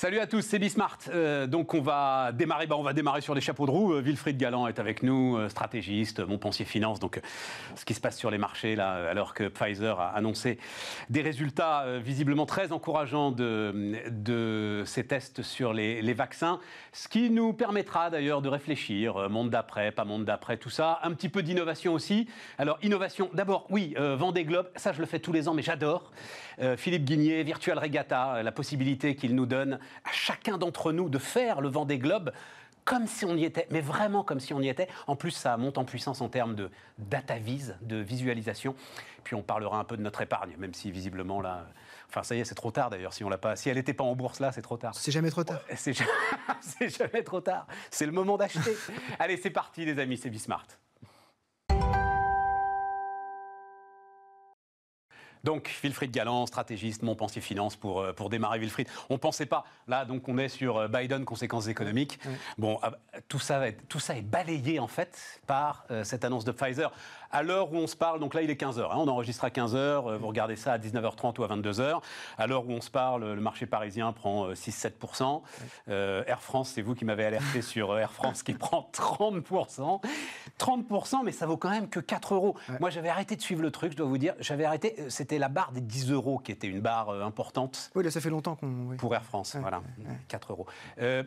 Salut à tous, c'est Bismart. Euh, donc on va démarrer, bah, on va démarrer sur les chapeaux de roue. Euh, Wilfried Galland est avec nous, euh, stratégiste, Montpensier Finance. Donc ce qui se passe sur les marchés là, alors que Pfizer a annoncé des résultats visiblement très encourageants de, de ces tests sur les, vaccins, ce qui nous permettra d'ailleurs de réfléchir, monde d'après, pas monde d'après, tout ça, un petit peu d'innovation aussi. Alors innovation, d'abord, oui, Vendée Globe, ça je le fais tous les ans, mais j'adore. Philippe Guigné, Virtual Regatta, la possibilité qu'il nous donne à chacun d'entre nous de faire le vent des globes comme si on y était, mais vraiment comme si on y était. En plus, ça monte en puissance en termes de data vise, de visualisation. Puis on parlera un peu de notre épargne, même si visiblement là, enfin ça y est, c'est trop tard d'ailleurs. Si on l'a pas, si elle n'était pas en bourse là, c'est trop tard. C'est jamais trop tard. C'est jamais trop tard. C'est le moment d'acheter. Allez, c'est parti les amis, c'est Bismart. Donc, Wilfried Galland, stratégiste, Montpensier Finance pour, euh, pour démarrer Wilfried. On ne pensait pas, là, donc on est sur euh, Biden, conséquences économiques. Bon, ah, tout ça, tout ça est balayé en fait par euh, cette annonce de Pfizer. À l'heure où on se parle, donc là il est 15h, hein, on enregistre à 15h, vous regardez ça à 19h30 ou à 22h. À l'heure où on se parle, le marché parisien prend 6-7%. Air France, c'est vous qui m'avez alerté sur Air France qui prend 30%. 30%, mais ça vaut quand même que 4 euros. Moi j'avais arrêté de suivre le truc, je dois vous dire. J'avais arrêté, c'était la barre des 10 euros qui était une barre euh, importante. Oui, là, ça fait longtemps qu'on. Pour Air France, voilà, 4 euros. Euh,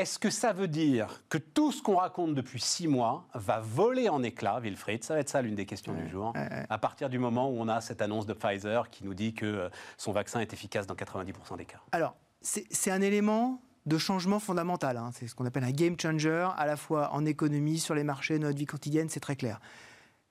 est-ce que ça veut dire que tout ce qu'on raconte depuis 6 mois va voler en éclats, Wilfried? Ça va être ça l'une des questions du jour. À partir du moment où on a cette annonce de Pfizer qui nous dit que euh, son vaccin est efficace dans 90% des cas. Alors, c'est un élément de changement fondamental. Hein. C'est ce qu'on appelle un game changer, à la fois en économie, sur les marchés, notre vie quotidienne, c'est très clair.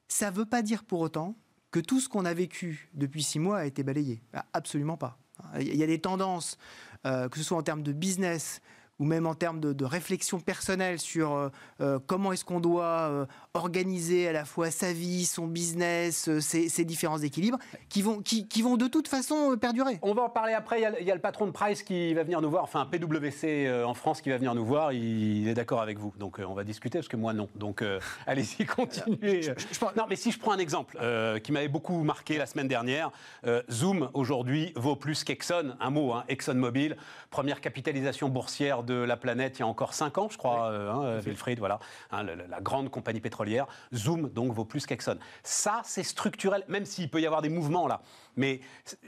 Ça ne veut pas dire pour autant que tout ce qu'on a vécu depuis six mois a été balayé. Ah, absolument pas. Il y a des tendances, euh, que ce soit en termes de business, ou même en termes de, réflexion personnelle sur euh, euh, comment est-ce qu'on doit euh, organiser à la fois sa vie, son business, ses, différents équilibres, qui vont, qui, vont de toute façon perdurer. On va en parler après. Il y, a, le patron de Price qui va venir nous voir, enfin PwC en France qui va venir nous voir. Il, est d'accord avec vous. Donc on va discuter parce que moi non. Donc allez-y, continuez. Non, mais si je prends un exemple qui m'avait beaucoup marqué la semaine dernière, Zoom aujourd'hui vaut plus qu'Exxon. Un mot, hein, ExxonMobil, première capitalisation boursière de la planète il y a encore 5 ans, je crois, euh, hein, Wilfried, voilà, hein, la, grande compagnie pétrolière. Zoom, donc, vaut plus qu'Exxon. Ça, c'est structurel, même s'il peut y avoir des mouvements là. Mais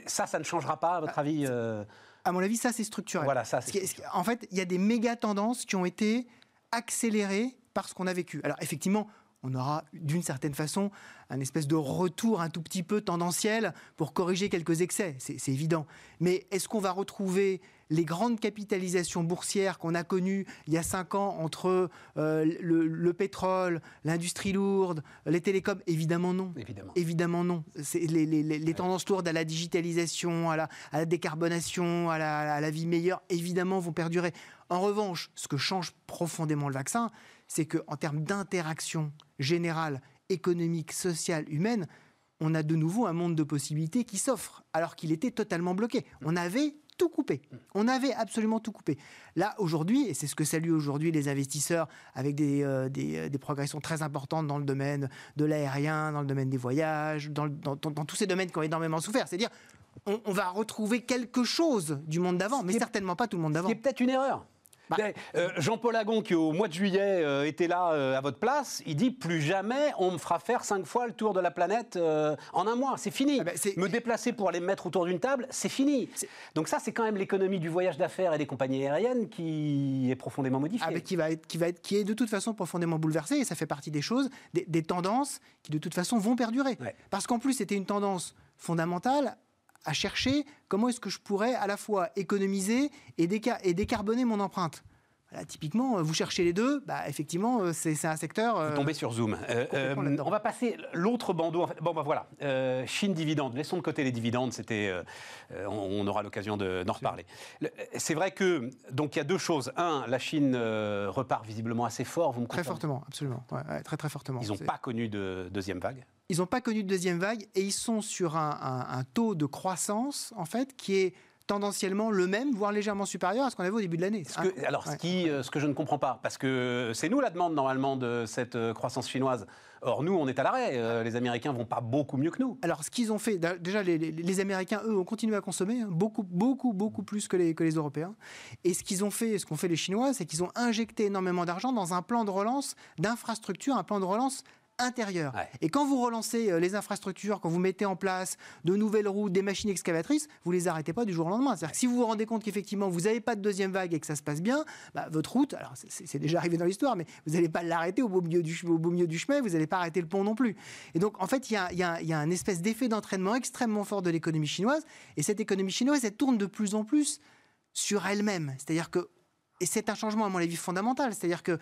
ça, ça ne changera pas, à votre avis euh À mon avis, ça, c'est structurel. Voilà, ça, En fait, il y a des méga tendances qui ont été accélérées par ce qu'on a vécu. Alors, effectivement, on aura d'une certaine façon un espèce de retour un tout petit peu tendanciel pour corriger quelques excès, c'est évident. Mais est-ce qu'on va retrouver les grandes capitalisations boursières qu'on a connues il y a cinq ans entre euh, le, pétrole, l'industrie lourde, les télécoms Évidemment non. Évidemment. Évidemment non. Les, les, tendances lourdes à la digitalisation, à la, décarbonation, à la, à la vie meilleure, évidemment vont perdurer. En revanche, ce que change profondément le vaccin, c'est qu'en termes d'interaction générale, économique, sociale, humaine, on a de nouveau un monde de possibilités qui s'offre, alors qu'il était totalement bloqué. On avait tout coupé. On avait absolument tout coupé. Là, aujourd'hui, et c'est ce que saluent aujourd'hui les investisseurs avec des, euh, euh, des, progressions très importantes dans le domaine de l'aérien, dans le domaine des voyages, dans, dans, tous ces domaines qui ont énormément souffert. C'est-à-dire, on, on, va retrouver quelque chose du monde d'avant, mais certainement pas tout le monde d'avant. C'est peut-être une erreur. Bah, euh, Jean-Paul Agon, qui au mois de juillet euh, était là euh, à votre place, il dit plus jamais on me fera faire cinq fois le tour de la planète en un mois. C'est fini. Ah bah, me déplacer pour aller me mettre autour d'une table, c'est fini. Donc ça, c'est quand même l'économie du voyage d'affaires et des compagnies aériennes qui est profondément modifiée. Ah, qui va être, qui va être, qui est de toute façon profondément bouleversée. Et ça fait partie des choses, des, tendances qui de toute façon vont perdurer. Parce qu'en plus, c'était une tendance fondamentale à chercher comment est-ce que je pourrais à la fois économiser et, et décarboner mon empreinte. Typiquement, euh, vous cherchez les deux, bah, effectivement, euh, c'est un secteur. Vous tombez sur Zoom. Euh, on va passer l'autre bandeau. Bon, bah voilà. Chine dividende. Laissons de côté les dividendes. C'était, on, aura l'occasion d'en reparler. C'est vrai que donc il y a deux choses. Un, la Chine repart visiblement assez fort. Vous me Très fortement, absolument. très très fortement. Ils n'ont pas connu de deuxième vague? Ils n'ont pas connu de deuxième vague et ils sont sur un, taux de croissance, en fait, qui est tendanciellement le même, voire légèrement supérieur à ce qu'on avait au début de l'année. Alors, ce, qui, ce que je ne comprends pas, parce que c'est nous la demande normalement de cette croissance chinoise. Or, nous, on est à l'arrêt. Euh, les Américains vont pas beaucoup mieux que nous. Alors, ce qu'ils ont fait, déjà, les, Américains, eux, ont continué à consommer hein, beaucoup, beaucoup, beaucoup plus que les, que les Européens. Et ce qu'ils ont fait, ce qu'ont fait les Chinois, c'est qu'ils ont injecté énormément d'argent dans un plan de relance d'infrastructure, un plan de relance intérieur. Et quand vous relancez euh, les infrastructures, quand vous mettez en place de nouvelles routes, des machines excavatrices, vous les arrêtez pas du jour au lendemain. C'est-à-dire que si vous vous rendez compte qu'effectivement vous n'avez pas de deuxième vague et que ça se passe bien, bah, votre route, alors c'est déjà arrivé dans l'histoire, mais vous n'allez pas l'arrêter au, beau milieu du, au beau milieu du chemin, vous n'allez pas arrêter le pont non plus. Et donc en fait, il y y a, un espèce d'effet d'entraînement extrêmement fort de l'économie chinoise, et cette économie chinoise, elle tourne de plus en plus sur elle-même. C'est-à-dire que et c'est un changement, à mon avis, fondamental. C'est-à-dire que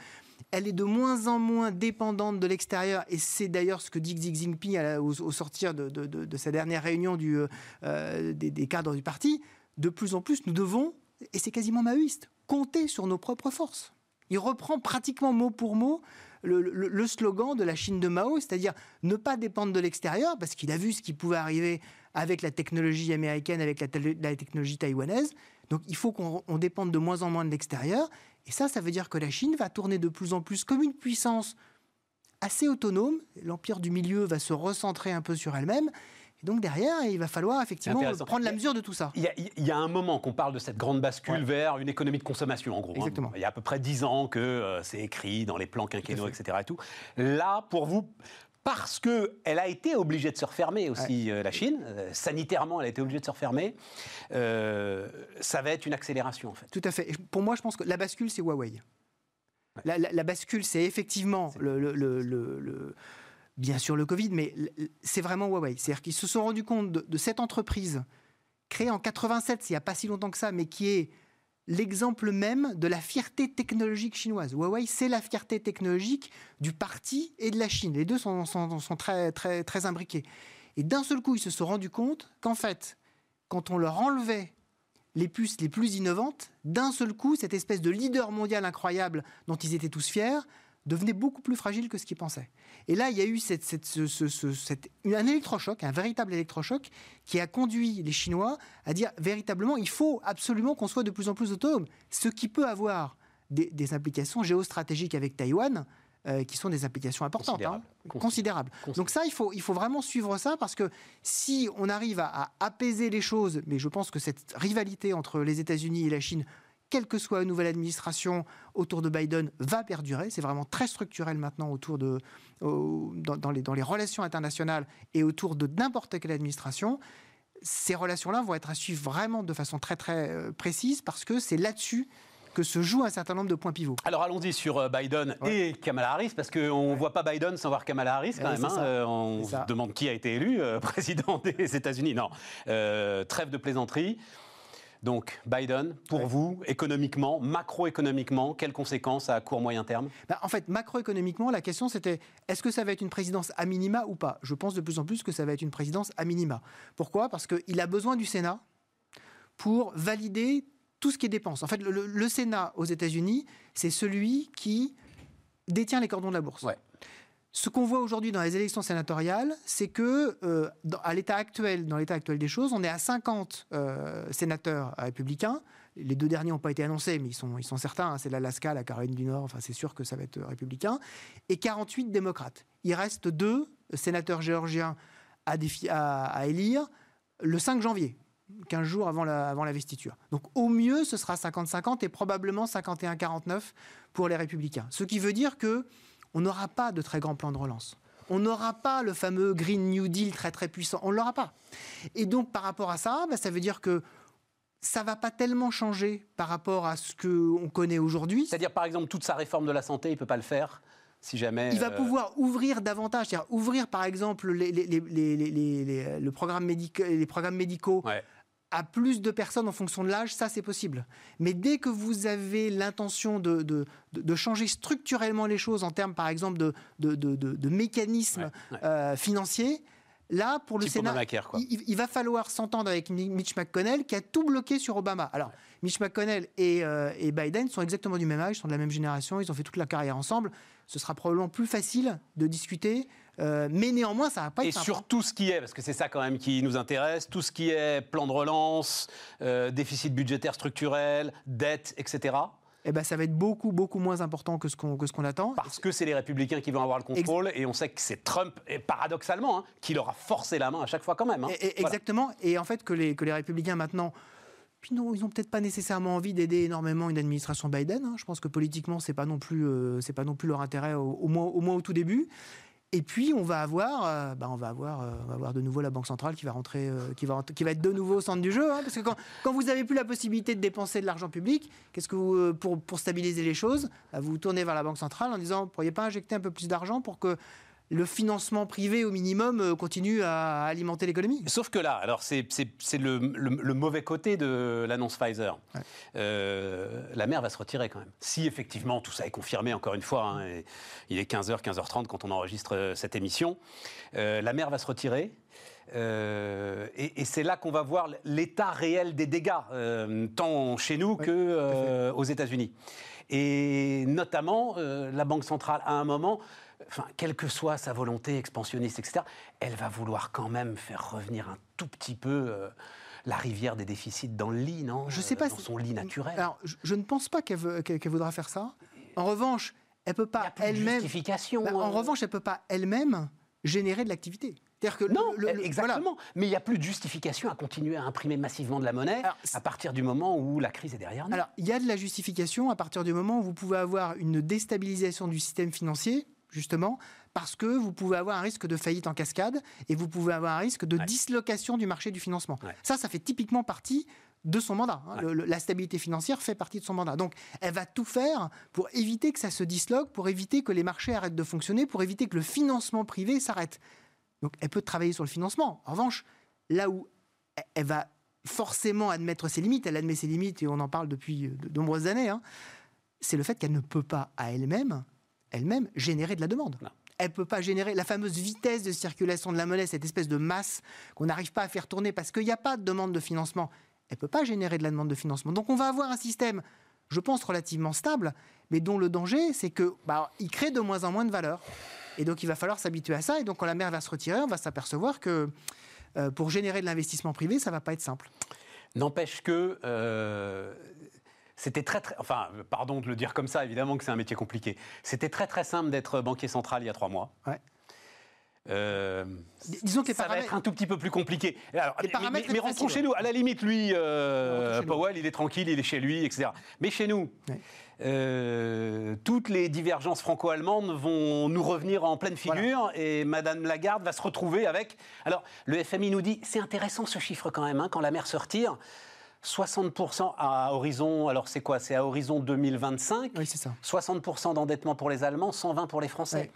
elle est de moins en moins dépendante de l'extérieur. Et c'est d'ailleurs ce que dit Xi Jinping au, sortir de, sa dernière réunion euh, euh, des, cadres du parti. De plus en plus, nous devons, et c'est quasiment maoïste, compter sur nos propres forces. Il reprend pratiquement mot pour mot le, slogan de la Chine de Mao, c'est-à-dire ne pas dépendre de l'extérieur, parce qu'il a vu ce qui pouvait arriver avec la technologie américaine, avec la, la technologie taïwanaise. Donc il faut qu'on dépende de moins en moins de l'extérieur. Et ça, ça veut dire que la Chine va tourner de plus en plus comme une puissance assez autonome. L'empire du milieu va se recentrer un peu sur elle-même. Et donc derrière, il va falloir effectivement prendre la mesure de tout ça. Il y a, un moment qu'on parle de cette grande bascule vers une économie de consommation, en gros. Hein. Exactement. Il y a à peu près dix ans que euh, c'est écrit dans les plans quinquennaux, etc. Et tout. Là, pour vous, parce qu'elle a été obligée de se refermer aussi, euh, la Chine. Euh, sanitairement, elle a été obligée de se refermer. Euh, ça va être une accélération, en fait. Tout à fait. pour moi, je pense que la bascule, c'est Huawei. La, bascule, c'est effectivement le, bien sûr le Covid, mais c'est vraiment Huawei. C'est-à-dire qu'ils se sont rendus compte de, de cette entreprise créée en 87, il n'y a pas si longtemps que ça, mais qui est l'exemple même de la fierté technologique chinoise. Huawei, c'est la fierté technologique du parti et de la Chine. Les deux sont, très, très, très imbriqués. Et d'un seul coup, ils se sont rendus compte qu'en fait, quand on leur enlevait les puces les plus innovantes, d'un seul coup, cette espèce de leader mondial incroyable dont ils étaient tous fiers devenait beaucoup plus fragile que ce qu'ils pensaient. Et là, il y a eu cette, un électrochoc, un véritable électrochoc, qui a conduit les Chinois à dire véritablement, il faut absolument qu'on soit de plus en plus autonome. Ce qui peut avoir des, implications géostratégiques avec Taïwan, euh, qui sont des implications importantes, hein. considérables. Donc ça, il faut, il faut vraiment suivre ça parce que si on arrive à apaiser les choses, mais je pense que cette rivalité entre les États-Unis et la Chine quelle que soit la nouvelle administration autour de Biden, va perdurer. C'est vraiment très structurel maintenant autour de, dans, les, dans les relations internationales et autour de n'importe quelle administration. Ces relations-là vont être à suivre vraiment de façon très très euh, précise parce que c'est là-dessus que se joue un certain nombre de points pivots. Alors allons-y sur euh, Biden et Kamala Harris, parce qu'on ne voit pas Biden sans voir Kamala Harris quand même. Hein. Euh, on se demande qui a été élu président des États-Unis. Non, trêve de plaisanterie. Donc, Biden, pour vous, économiquement, macroéconomiquement, quelles conséquences à court moyen terme? Bah, En fait, macroéconomiquement, la question c'était est-ce que ça va être une présidence à minima ou pas? Je pense de plus en plus que ça va être une présidence à minima. Pourquoi? Parce qu'il a besoin du Sénat pour valider tout ce qui est dépenses. En fait, le, Sénat aux États-Unis, c'est celui qui détient les cordons de la bourse. Ce qu'on voit aujourd'hui dans les élections sénatoriales, c'est que euh, à l'état actuel, dans l'état actuel des choses, on est à 50 euh, sénateurs républicains. Les deux derniers n'ont pas été annoncés, mais ils sont, ils sont certains. Hein. c'est l'Alaska, la Caroline du Nord. Enfin, c'est sûr que ça va être républicain. Et 48 démocrates. Il reste deux sénateurs géorgiens à, à, élire le 5 janvier. 15 jours avant la, avant la vestiture. Donc au mieux, ce sera 50-50 et probablement 51-49 pour les républicains. Ce qui veut dire que on n'aura pas de très grand plan de relance. On n'aura pas le fameux Green New Deal très très puissant. On ne l'aura pas. Et donc par rapport à ça, bah, ça veut dire que ça va pas tellement changer par rapport à ce qu'on connaît aujourd'hui. C'est-à-dire par exemple toute sa réforme de la santé, il peut pas le faire si jamais. Il va euh, pouvoir ouvrir davantage, c'est-à-dire ouvrir par exemple les, le programme les programmes médicaux à plus de personnes en fonction de l'âge, ça c'est possible. Mais dès que vous avez l'intention de, de, changer structurellement les choses en termes par exemple de, de mécanismes euh, financiers, là pour le Sénat, il, va falloir s'entendre avec Mitch McConnell qui a tout bloqué sur Obama. Alors Mitch McConnell et, euh, et Biden sont exactement du même âge, sont de la même génération, ils ont fait toute la carrière ensemble. Ce sera probablement plus facile de discuter Euh, mais néanmoins, ça va pas être Et sur tout ce qui est, parce que c'est ça quand même qui nous intéresse, tout ce qui est plan de relance, euh, déficit budgétaire structurel, dette, etc. Eh ben, ça va être beaucoup, beaucoup moins important que ce qu'on que ce qu'on attend. Parce que c'est les républicains qui vont avoir le contrôle, et on sait que c'est Trump, et paradoxalement, hein, qui leur a forcé la main à chaque fois quand même. hein. Et- et- Voilà. Exactement. Et en fait, que les, que les républicains maintenant. Puis non, ils n'ont peut-être pas nécessairement envie d'aider énormément une administration Biden. hein. Je pense que politiquement, c'est pas non plus, euh, c'est pas non plus leur intérêt, au, au moins, au moins au tout début. Et puis, on va avoir, euh, bah, euh, on va avoir de nouveau la banque centrale qui va rentrer, euh, qui va, rentrer- qui va être de nouveau au centre du jeu. hein. parce que quand, vous avez plus la possibilité de dépenser de l'argent public, qu'est-ce que pour, stabiliser les choses, bah, vous vous tournez vers la banque centrale en disant, pourriez pas injecter un peu plus d'argent pour que le financement privé au minimum euh, continue à alimenter l'économie. Sauf que là, alors c'est le, le- le mauvais côté de l'annonce Pfizer. Ouais. Euh, la mer va se retirer quand même. Si effectivement tout ça est confirmé, encore une fois, hein, et il est 15h, 15h30 quand on enregistre euh, cette émission, euh, la mer va se retirer. Euh, et et c'est là qu'on va voir l'état réel des dégâts, euh, tant chez nous Ouais, que euh, aux États-Unis. Et notamment, la Banque centrale, à un moment, enfin, quelle que soit sa volonté expansionniste, etc., elle va vouloir quand même faire revenir un tout petit peu euh, la rivière des déficits dans le lit, non? Je sais pas Dans son lit naturel. Alors, je, je ne pense pas qu'elle voudra faire ça. En revanche, elle peut Il n'y pas a plus de elle-même. justification. Bah, en euh. revanche, elle peut pas elle-même générer de l'activité. C'est-à-dire que Non, le- le- voilà. exactement. Mais il n'y a plus de justification à continuer à imprimer massivement de la monnaie Alors, à partir du moment où la crise est derrière nous. Alors, il y a de la justification à partir du moment où vous pouvez avoir une déstabilisation du système financier, justement, parce que vous pouvez avoir un risque de faillite en cascade et vous pouvez avoir un risque de Ouais. dislocation du marché du financement. Ouais. Ça, ça fait typiquement partie de son mandat. hein. Ouais. Le- le- la stabilité financière fait partie de son mandat. Donc, elle va tout faire pour éviter que ça se disloque, pour éviter que les marchés arrêtent de fonctionner, pour éviter que le financement privé s'arrête. Donc, elle peut travailler sur le financement. En revanche, là où elle- elle va forcément admettre ses limites, elle admet ses limites et on en parle depuis de nombreuses années, hein, c'est le fait qu'elle ne peut pas à elle-même, elle-même, générer de la demande. Non. Elle ne peut pas générer la fameuse vitesse de circulation de la monnaie, cette espèce de masse qu'on n'arrive pas à faire tourner parce qu'il n'y a pas de demande de financement. Elle ne peut pas générer de la demande de financement. Donc on va avoir un système, je pense, relativement stable, mais dont le danger, c'est que bah, il crée de moins en moins de valeur. Et donc il va falloir s'habituer à ça. Et donc quand la mer va se retirer, on va s'apercevoir que euh, pour générer de l'investissement privé, ça va pas être simple. N'empêche que euh, c'était très, très. Enfin, pardon de le dire comme ça, évidemment que c'est un métier compliqué. C'était très, très simple d'être banquier central il y a trois mois. Ouais. Euh, Dis- Disons que les ça va être un tout petit peu plus compliqué. Alors, Les mais- paramètres mais, rentrons chez nous. À la limite, lui, euh, chez nous. Powell, il est tranquille, il est chez lui, etc. Mais chez nous, euh, toutes les divergences franco-allemandes vont nous revenir en pleine figure et Madame Lagarde va se retrouver avec. Alors, le FMI nous dit c'est intéressant ce chiffre quand même, hein, quand la mer se retire. 60% à horizon, alors c'est quoi? C'est à horizon 2025. Oui, c'est ça. 60% d'endettement pour les Allemands, 120 pour les Français. Ouais.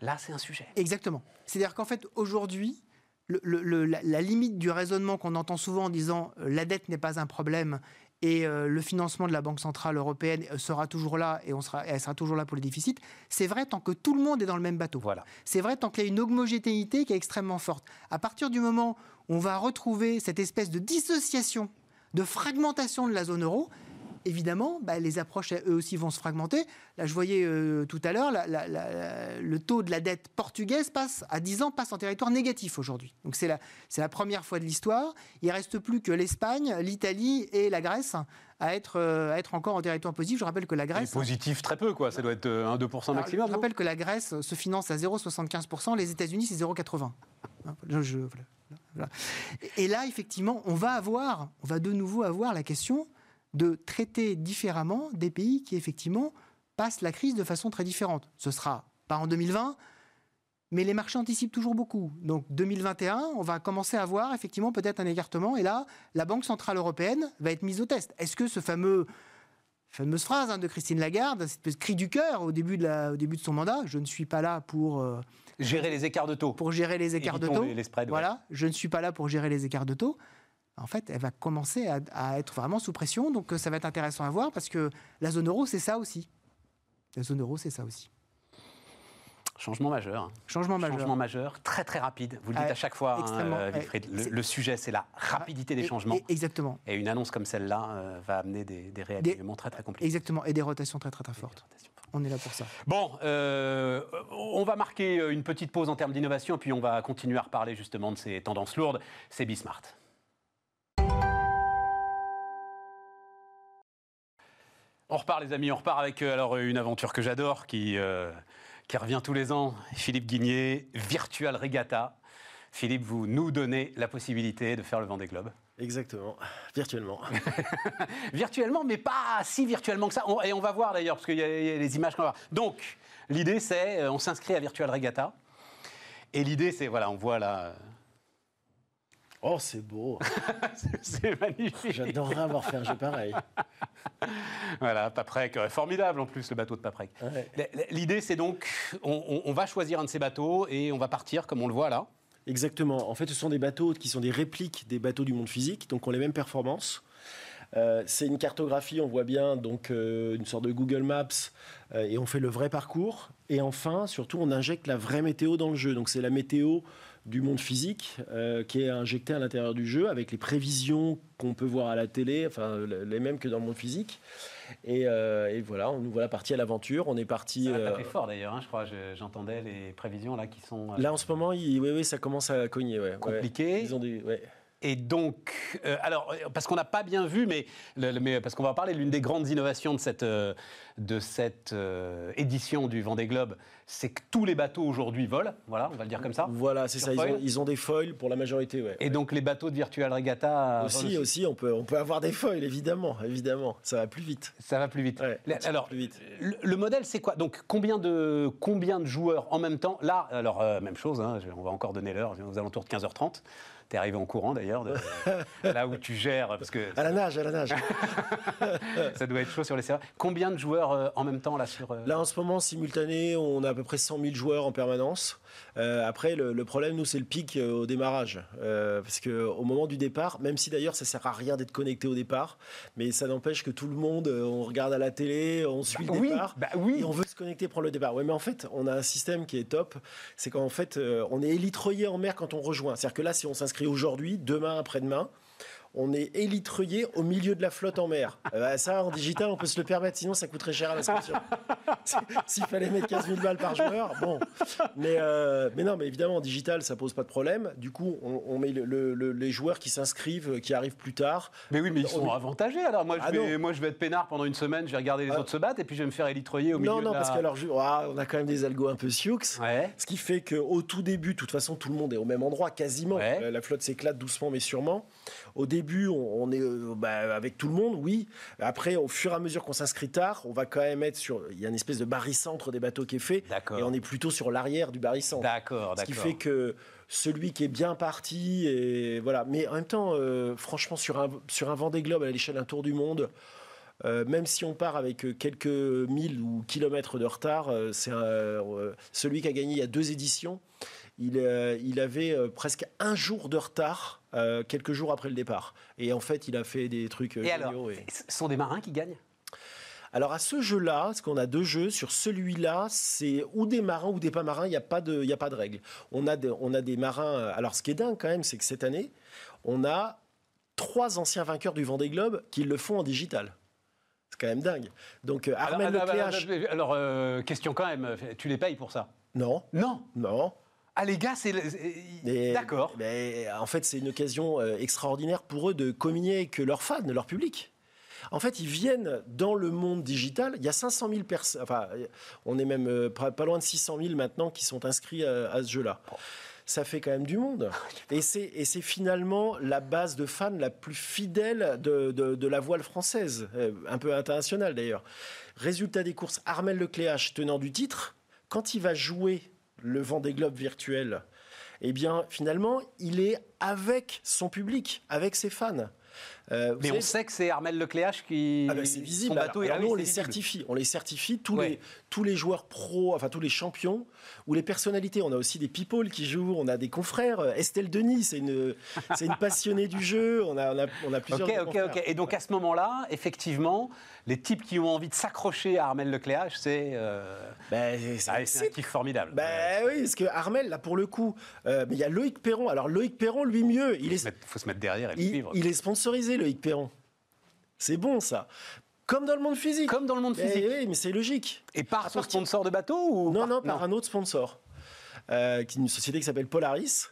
Là, c'est un sujet. Exactement. C'est-à-dire qu'en fait, aujourd'hui, le- le- le- la, la limite du raisonnement qu'on entend souvent en disant euh, la dette n'est pas un problème et euh, le financement de la Banque Centrale Européenne euh, sera toujours là et on sera, elle sera toujours là pour les déficits, c'est vrai tant que tout le monde est dans le même bateau. Voilà. C'est vrai tant qu'il y a une homogénéité qui est extrêmement forte. À partir du moment on va retrouver cette espèce de dissociation, de fragmentation de la zone euro, évidemment, bah, les approches, eux aussi, vont se fragmenter. Là, je voyais euh, tout à l'heure, le taux de la dette portugaise passe, à 10 ans, passe en territoire négatif aujourd'hui. Donc c'est la, première fois de l'histoire. Il reste plus que l'Espagne, l'Italie et la Grèce à être, euh, à être encore en territoire positif. Je rappelle que la Et Grèce... positif très peu, quoi. Ça doit être euh, 1-2% Alors, maximum. Je rappelle que la Grèce se finance à 0,75%, les États-Unis, c'est 0,80%. Hein, je- je- voilà, Et là, effectivement, on va avoir, on va de nouveau avoir la question de traiter différemment des pays qui, effectivement, passent la crise de façon très différente. Ce sera pas en 2020, mais les marchés anticipent toujours beaucoup. Donc 2021, on va commencer à voir effectivement peut-être un écartement. Et là, la Banque Centrale Européenne va être mise au test. Est-ce que ce fameux fameuse phrase hein, de Christine Lagarde, cette espèce de cri du cœur au début de, la- au début de son mandat. Je ne suis pas là pour, euh, Gérer les écarts de taux. pour gérer les écarts de taux. les- les spreads, ouais. voilà, je ne suis pas là pour gérer les écarts de taux. En fait, elle va commencer à, à être vraiment sous pression. Donc, euh, ça va être intéressant à voir parce que la zone euro, c'est ça aussi. La zone euro, c'est ça aussi. Changement majeur. Changement majeur. Changement majeur, très très rapide. Vous le dites Ouais, à chaque fois, hein, euh. Wilfried. Le, sujet, c'est la rapidité des changements. et- exactement. Et une annonce comme celle-là euh, va amener des, des réalignements très très compliqués. Exactement. Et des rotations très, très, très fortes. On est là pour ça. Bon, euh, on va marquer une petite pause en termes d'innovation, puis on va continuer à reparler justement de ces tendances lourdes. C'est Bismart. On repart les amis, on repart avec alors une aventure que j'adore qui, qui revient tous les ans. Philippe Guigné, Virtual Regatta. Philippe, vous nous donnez la possibilité de faire le Vendée Globe. Exactement, virtuellement. virtuellement, mais pas si virtuellement que ça. et on va voir d'ailleurs, parce qu'il y, a les images qu'on va voir. Donc, l'idée, c'est, euh, on s'inscrit à Virtual Regatta. Et l'idée, c'est, voilà, on voit là... Oh, c'est beau. c'est magnifique. J'adorerais avoir fait un jeu pareil. voilà, Paprec, euh, formidable en plus le bateau de Paprec. L'idée, c'est donc, on va choisir un de ces bateaux et on va partir, comme on le voit là. Exactement. En fait, ce sont des bateaux qui sont des répliques des bateaux du monde physique, donc ont les mêmes performances. Euh, c'est une cartographie, on voit bien donc euh, une sorte de Google Maps euh, et on fait le vrai parcours. Et enfin, surtout, on injecte la vraie météo dans le jeu. Donc c'est la météo du monde physique qui est injectée à l'intérieur du jeu avec les prévisions qu'on peut voir à la télé, enfin les mêmes que dans le monde physique. Euh, et, voilà, on nous voilà parti à l'aventure. On est parti. Ça a euh, fort d'ailleurs, hein, je crois. J'entendais les prévisions là qui sont. Euh, là en ce moment, oui, oui, ça commence à cogner. Ouais, compliqué. Ils ont des, et donc, euh, alors, parce qu'on n'a pas bien vu, mais, mais parce qu'on va parler l'une des grandes innovations de cette, euh, de cette euh, édition du Vendée Globe, c'est que tous les bateaux aujourd'hui volent. Voilà, on va le dire comme ça. Voilà, c'est ça. Ils ont, des foils pour la majorité. Ouais, et donc les bateaux de Virtual Regatta aussi, aussi, on peut, on peut avoir des foils, évidemment, évidemment. Ça va plus vite. Ça va plus vite. alors, plus vite. Le, modèle, c'est quoi? Donc, combien de, combien de joueurs en même temps? Là, alors même chose. Hein, on va encore donner l'heure, aux alentours de 15h30. T'es arrivé en courant d'ailleurs, là où tu gères. Parce que à la nage, à la nage. ça doit être chaud sur les serveurs. Combien de joueurs euh, en même temps là sur euh Là en ce moment, simultané, on a à peu près 100 000 joueurs en permanence. Euh, après, le, problème, nous, c'est le pic au démarrage. parce qu'au moment du départ, même si d'ailleurs ça sert à rien d'être connecté au départ, mais ça n'empêche que tout le monde, on regarde à la télé, on suit bah le départ. Bah oui. Et on veut se connecter, prendre le départ. Ouais, mais en fait, on a un système qui est top. C'est qu'en fait, on est élitroyé en mer quand on rejoint. C'est-à-dire que là, si on s'inscrit aujourd'hui, demain, après-demain on est élitreuillé au milieu de la flotte en mer. Euh, bah, ça, en digital, on peut se le permettre, sinon ça coûterait cher à l'inscription. S'il fallait mettre 15 000 balles par joueur, bon. Mais, euh, mais non, mais évidemment, en digital, ça pose pas de problème. Du coup, on, met les joueurs qui s'inscrivent, qui arrivent plus tard. Mais oui, mais ils sont avantagés. Alors, moi, je, ah vais, moi, je vais être peinard pendant une semaine, je vais regarder les ah. autres se battre, et puis je vais me faire élitreuiller au milieu non, non, parce que alors, ah, on a quand même des algos un peu sioux. Ce qui fait qu'au tout début, de toute façon, tout le monde est au même endroit, quasiment. La flotte s'éclate doucement, mais sûrement. Au début, on, est euh, bah, avec tout le monde, oui. Après, au fur et à mesure qu'on s'inscrit tard, on va quand même être sur. Il y a une espèce de barycentre des bateaux qui est fait. Et on est plutôt sur l'arrière du barycentre. D'accord, d'accord. Ce qui fait que celui qui est bien parti, et voilà. Mais en même temps, euh, franchement, sur un, sur un Vendée Globe à l'échelle d'un tour du monde, euh, même si on part avec quelques milles ou kilomètres de retard, c'est celui qui a gagné il y a deux éditions. Il, il avait presque un jour de retard euh, quelques jours après le départ. Et en fait, il a fait des trucs. Euh, et alors, ce sont des marins qui gagnent? Alors à ce jeu-là, parce qu'on a deux jeux, sur celui-là, c'est ou des marins ou des pas marins, il n'y a pas de, il a pas de règle. On a, on a des marins. Euh, alors ce qui est dingue quand même, c'est que cette année, on a trois anciens vainqueurs du Vendée Globe qui le font en digital. C'est quand même dingue. Donc Armel Lecléache... Alors, alors question quand même, tu les payes pour ça? Non. Non? Non. Ah les gars, c'est d'accord. en fait, c'est une occasion euh, extraordinaire pour eux de communier avec leurs fans, leur public. En fait, ils viennent dans le monde digital. Il y a 500 000 personnes, enfin, on est même euh, pas loin de 600 000 maintenant qui sont inscrits à, ce jeu-là. Ça fait quand même du monde. Et c'est finalement la base de fans la plus fidèle de, de la voile française, euh, un peu internationale d'ailleurs. Résultat des courses, Armel Lecléache, tenant du titre, quand il va jouer le Vendée Globe virtuel, eh bien, finalement, il est avec son public, avec ses fans. Euh, mais on sait que c'est Armel Lecléache qui. Ah ben, c'est visible. Son bateau on les certifie. On les certifie. Tous, les, tous les joueurs pros, enfin tous les champions ou les personnalités. On a aussi des people qui jouent. On a des confrères. Estelle Denis, c'est une, c'est une passionnée du jeu. On a, on a, plusieurs. Ok, ok, ok. Et donc à ce moment-là, effectivement, les types qui ont envie de s'accrocher à Armel Lecléache, c'est. Euh... Ben, c'est ah, un type formidable. Ben oui, parce que Armel, là pour le coup, euh, mais il y a Loïc Perron. Alors Loïc Perron, lui mieux, il est. Il faut se mettre derrière et le suivre. Il est sponsorisé, Loïc Perron. C'est bon ça. Comme dans le monde physique. Comme dans le monde Eh physique. mais c'est logique. Et par son partir- sponsor de bateau ou Non, par- non, par un autre sponsor. Euh, qui est une société qui s'appelle Polaris,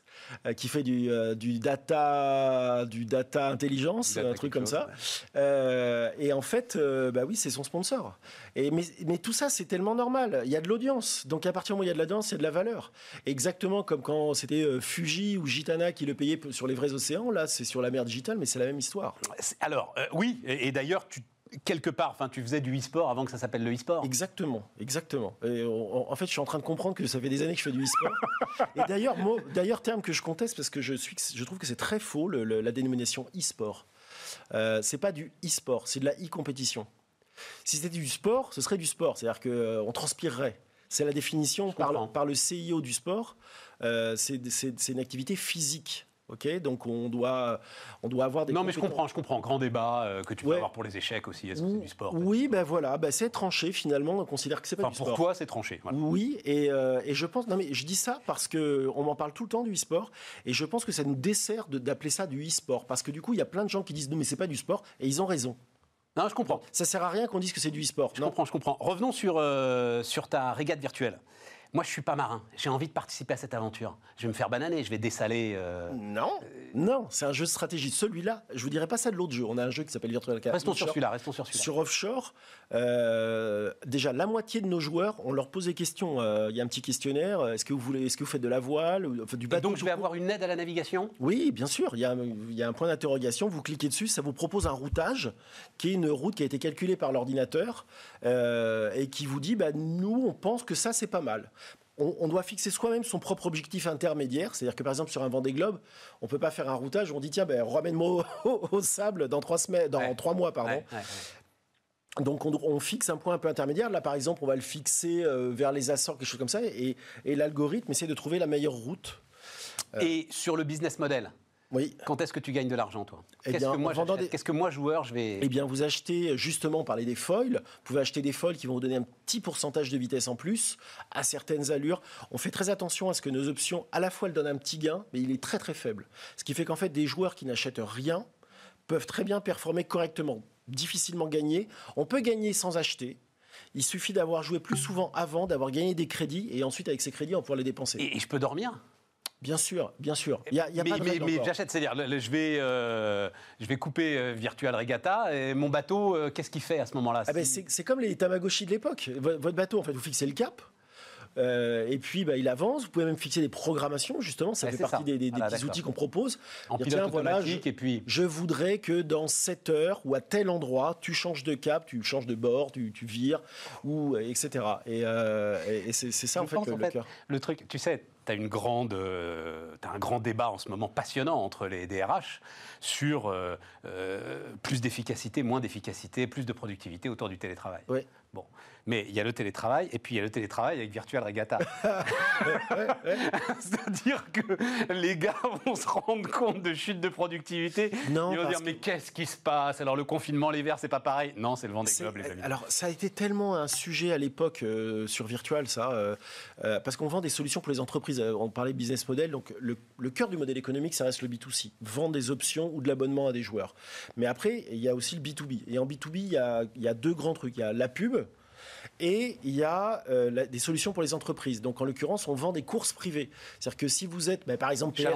euh, qui fait du, euh, du data, du data intelligence, Data un truc comme ça. Euh, et en fait, bah oui, c'est son sponsor. Et mais, mais tout ça, c'est tellement normal. Il y a de l'audience. Donc à partir du moment où il y a de l'audience, il y a de la valeur. Exactement comme quand c'était Fuji ou Gitana qui le payaient sur les vrais océans. Là, c'est sur la mer digitale, mais c'est la même histoire. Alors, oui, et, et d'ailleurs, tu, quelque part, enfin, tu faisais du e-sport avant que ça s'appelle le e-sport. Exactement, exactement. Et on- on- en fait, je suis en train de comprendre que ça fait des années que je fais du e-sport. Et d'ailleurs, mot, d'ailleurs, terme que je conteste parce que je suis, je trouve que c'est très faux le- le- la dénomination e-sport. Euh, c'est pas du e-sport, c'est de la e-compétition. Si c'était du sport, ce serait du sport, c'est-à-dire que euh, on transpirerait. C'est la définition par le, par le CIO du sport. Euh, c'est une activité physique. Ok, donc on doit, on doit avoir des. Non, mais je comprends, je comprends. Grand débat euh, que tu peux Ouais. avoir pour les échecs aussi. Est-ce que c'est du sport Oui, ben voilà, ben c'est tranché finalement. On considère que c'est pas Enfin, du pour sport. toi, c'est tranché. voilà. Oui, et, euh, et je pense, non mais je dis ça parce que on m'en parle tout le temps du e-sport, et je pense que ça nous dessert de- d'appeler ça du e-sport, parce que du coup il y a plein de gens qui disent non mais c'est pas du sport, et ils ont raison. Non, je comprends. Ça sert à rien qu'on dise que c'est du e-sport. Je Non. comprends, je comprends. Revenons sur, euh, sur ta régate virtuelle. Moi, je suis pas marin. J'ai envie de participer à cette aventure. Je vais me faire bananer. Je vais dessaler. euh, Non, non, c'est un jeu de stratégie. Celui-là, je vous dirais pas ça de l'autre jeu. On a un jeu qui s'appelle Virtual Card. Restons sur celui-là. Restons sur celui-là. Sur offshore, euh, déjà la moitié de nos joueurs, on leur pose des questions. Euh, Il y a un petit questionnaire. Est-ce que vous voulez, est-ce que vous faites de la voile, ou, enfin, du Et bateau donc, je vais avoir une aide à la navigation? Oui, bien sûr. Il y, y a un point d'interrogation. Vous cliquez dessus, ça vous propose un routage, qui est une route qui a été calculée par l'ordinateur euh, et qui vous dit, bah, nous, on pense que ça, c'est pas mal. On, on doit fixer soi-même son propre objectif intermédiaire. C'est-à-dire que, par exemple, sur un Vendée Globe, on peut pas faire un routage. où On dit, tiens, ben, ramène-moi au, au sable dans trois semaines, dans Ouais. trois mois, pardon. Ouais, ouais, ouais. Donc on, on fixe un point un peu intermédiaire. Là, par exemple, on va le fixer euh, vers les Açores, quelque chose comme ça, et, et l'algorithme essaie de trouver la meilleure route. Et sur le business model, Oui. quand est-ce que tu gagnes de l'argent, toi? Eh Qu'est-ce bien, que moi, des- que joueur, je vais. Eh bien, vous achetez, justement, on parlait des foils, vous pouvez acheter des foils qui vont vous donner un petit pourcentage de vitesse en plus, à certaines allures. On fait très attention à ce que nos options, à la fois, elles donnent un petit gain, mais il est très très faible. Ce qui fait qu'en fait, des joueurs qui n'achètent rien peuvent très bien performer correctement, difficilement gagner. On peut gagner sans acheter. Il suffit d'avoir joué plus souvent avant, d'avoir gagné des crédits, et ensuite, avec ces crédits, on pourra les dépenser. Et, et je peux dormir? Bien sûr, bien sûr. Il y a, il y a mais, j'achète, c'est-à-dire, je vais, euh, je vais couper euh, Virtual Regatta et mon bateau, euh, qu'est-ce qu'il fait à ce moment-là Ah ben, c'est comme les Tamagotchi de l'époque. Vo- Votre bateau, en fait, vous fixez le cap. euh, et puis, bah, il avance. Vous pouvez même fixer des programmations, justement. Ça fait partie ça. des, des- des Voilà, petits outils qu'on propose. en Dire, tiens, voilà, automatique et puis. Je voudrais que dans 7 heures ou à tel endroit, tu changes de cap, tu changes de bord, tu, tu vires, ou, etc. Et, euh, et- et c'est ça, Je en fait, pense, le, en le fait, cœur. Le truc, tu sais, tu as, euh, t'as un grand débat en ce moment passionnant entre les DRH sur euh, euh, plus d'efficacité, moins d'efficacité, plus de productivité autour du télétravail. Ouais. Bon. Mais il y a le télétravail et puis il y a le télétravail avec Virtual Regatta. C'est-à-dire que les gars vont se rendre compte de chute de productivité. Non, Ils vont dire que- mais qu'est-ce qui se passe? Alors le confinement l'hiver c'est pas pareil. Non, c'est le vent des globes les amis. Alors, ça a été tellement un sujet à l'époque euh, sur Virtual, ça, euh, euh, parce qu'on vend des solutions pour les entreprises. On parlait business model, donc le, le cœur du modèle économique, ça reste le B2C, vendre des options ou de l'abonnement à des joueurs. Mais après, il y a aussi le B2B. Et en B2B, il y a, il y a deux grands trucs. Il y a la pub. Et il y a euh, la- des solutions pour les entreprises. Donc, en l'occurrence, on vend des courses privées. C'est-à-dire que si vous êtes, bah, par exemple, PR,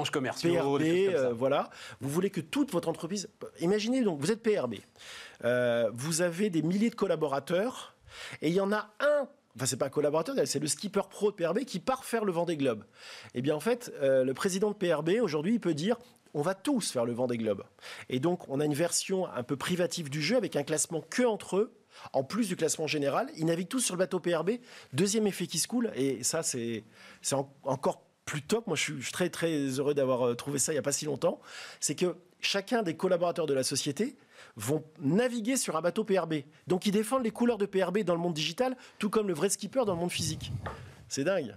PRB, euh, voilà, vous voulez que toute votre entreprise. Imaginez donc, vous êtes PRB, Euh, vous avez des milliers de collaborateurs, et il y en a un. Enfin, c'est pas un collaborateur, c'est le skipper pro de PRB qui part faire le Vendée Globe. Eh bien, en fait, euh, le président de PRB, aujourd'hui, il peut dire on va tous faire le Vendée Globe. Et donc, on a une version un peu privative du jeu avec un classement que entre eux. En plus du classement général, ils naviguent tous sur le bateau PRB. Deuxième effet qui se coule, et ça, c'est c'est en- encore plus top. Moi, je suis, je suis très, très heureux d'avoir euh, trouvé ça il n'y a pas si longtemps. C'est que chacun des collaborateurs de la société vont naviguer sur un bateau PRB. Donc, ils défendent les couleurs de PRB dans le monde digital, tout comme le vrai skipper dans le monde physique. C'est dingue.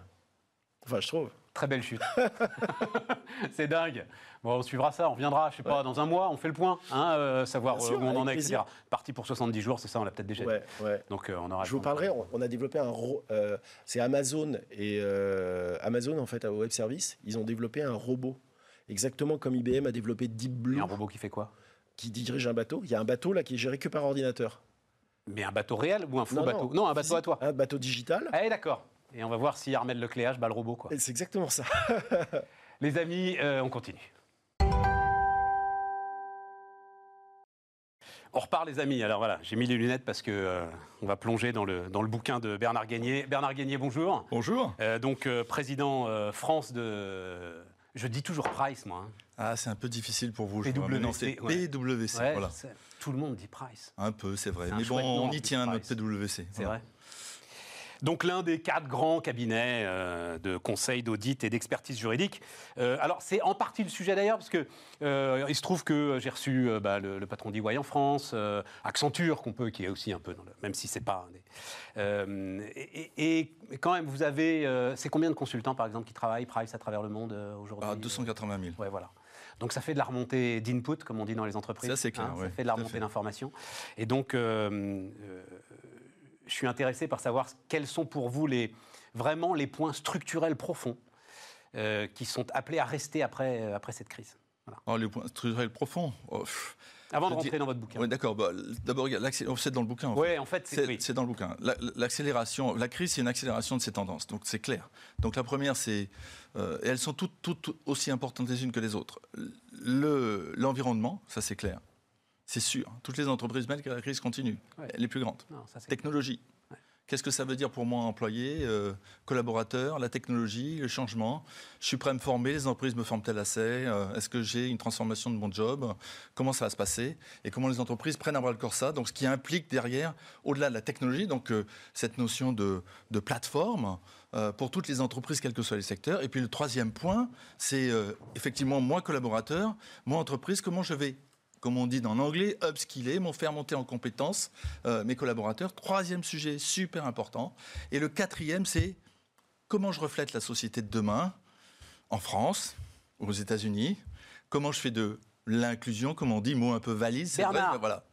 Enfin, je trouve. Très belle chute. c'est dingue. Bon, on suivra ça, on reviendra, je sais pas, dans un mois, on fait le point, hein, euh, savoir euh, sûr, où on en est, etc. Parti pour 70 jours, c'est ça, on l'a peut-être déjà dit. Ouais, ouais. Donc euh, on aura. Je vous parlerai, on, on a développé un... euh, c'est Amazon et Amazon, en fait, au web service, ils ont développé un robot. Exactement comme IBM a développé Deep Blue, un robot qui fait quoi? Qui dirige un bateau. Il y a un bateau là qui est géré que par ordinateur. Mais un bateau réel ou un faux Non, bateau? Non, Non, un bateau à toi. Un bateau digital. Ah, d'accord. Et on va voir si Armel Lecléage bat le robot, quoi. C'est exactement ça. Les amis, euh, on continue. On repart, les amis. Alors voilà, j'ai mis les lunettes parce que euh, on va plonger dans le, dans le bouquin de Bernard Gagné. Bernard Gagné, bonjour. Bonjour. Euh, donc, euh, président euh, France de. Je dis toujours Price, moi. hein. Ah, c'est un peu difficile pour vous. je PWC. Mais non, c'est ouais. PWC. Ouais, voilà. je. Tout le monde dit Price. Un peu, c'est vrai. Mais bon, on y tient à notre. PWC. C'est Voilà. vrai. Donc l'un des quatre grands cabinets euh, de conseil, d'audit et d'expertise juridique. Euh, alors c'est en partie le sujet d'ailleurs, parce que euh, il se trouve que j'ai reçu euh, bah, le, le patron d'EY en France, Accenture, qu'on peut, qui est aussi un peu, dans le, même si c'est pas. des- et, et- et quand même, vous avez, c'est combien de consultants par exemple qui travaillent Price à travers le monde aujourd'hui Ah, 280 000. Ouais, voilà. Donc ça fait de la remontée d'input, comme on dit dans les entreprises. Ça, c'est clair, hein, ouais, ça fait de la remontée d'informations. Et donc, euh, euh, je suis intéressé par savoir quels sont pour vous les, vraiment les points structurels profonds euh, qui sont appelés à rester après, euh, après cette crise. Voilà. Oh, les points structurels profonds. Oh. Avant de dis- rentrer dans votre bouquin. Ouais, d'accord. Bah, D'abord, c'est dans le bouquin. en fait. Oui, en fait, c'est... Oui. dans le bouquin. La- L'accélération, la crise, c'est une accélération de ces tendances. Donc c'est clair. Donc la première, c'est, euh, et elles sont toutes, toutes, toutes aussi importantes les unes que les autres. Le- L'environnement, ça c'est clair, c'est sûr. Toutes les entreprises, que la crise continue, Ouais. les plus grandes. Non, ça, c'est- Technologie. Ouais. Qu'est-ce que ça veut dire pour moi, employé, euh, collaborateur, la technologie, le changement? Je suis prêt à me former, les entreprises me forment-elles assez Euh, Est-ce que j'ai une transformation de mon job? Comment ça va se passer? Et comment les entreprises prennent à bras le corps ça? Donc, ce qui implique derrière, au-delà de la technologie, donc euh, cette notion de, de plateforme pour toutes les entreprises, quels que soient les secteurs. Et puis le troisième point, c'est effectivement moi collaborateur, moi entreprise, comment je vais comme on dit en anglais, upskiller, m'en faire monter en compétences euh, mes collaborateurs. Troisième sujet super important. Et le quatrième, c'est comment je reflète la société de demain en France, aux États-Unis? Comment je fais de l'inclusion, comme on dit, mot un peu valise. c'est vrai, Bernard. mais voilà.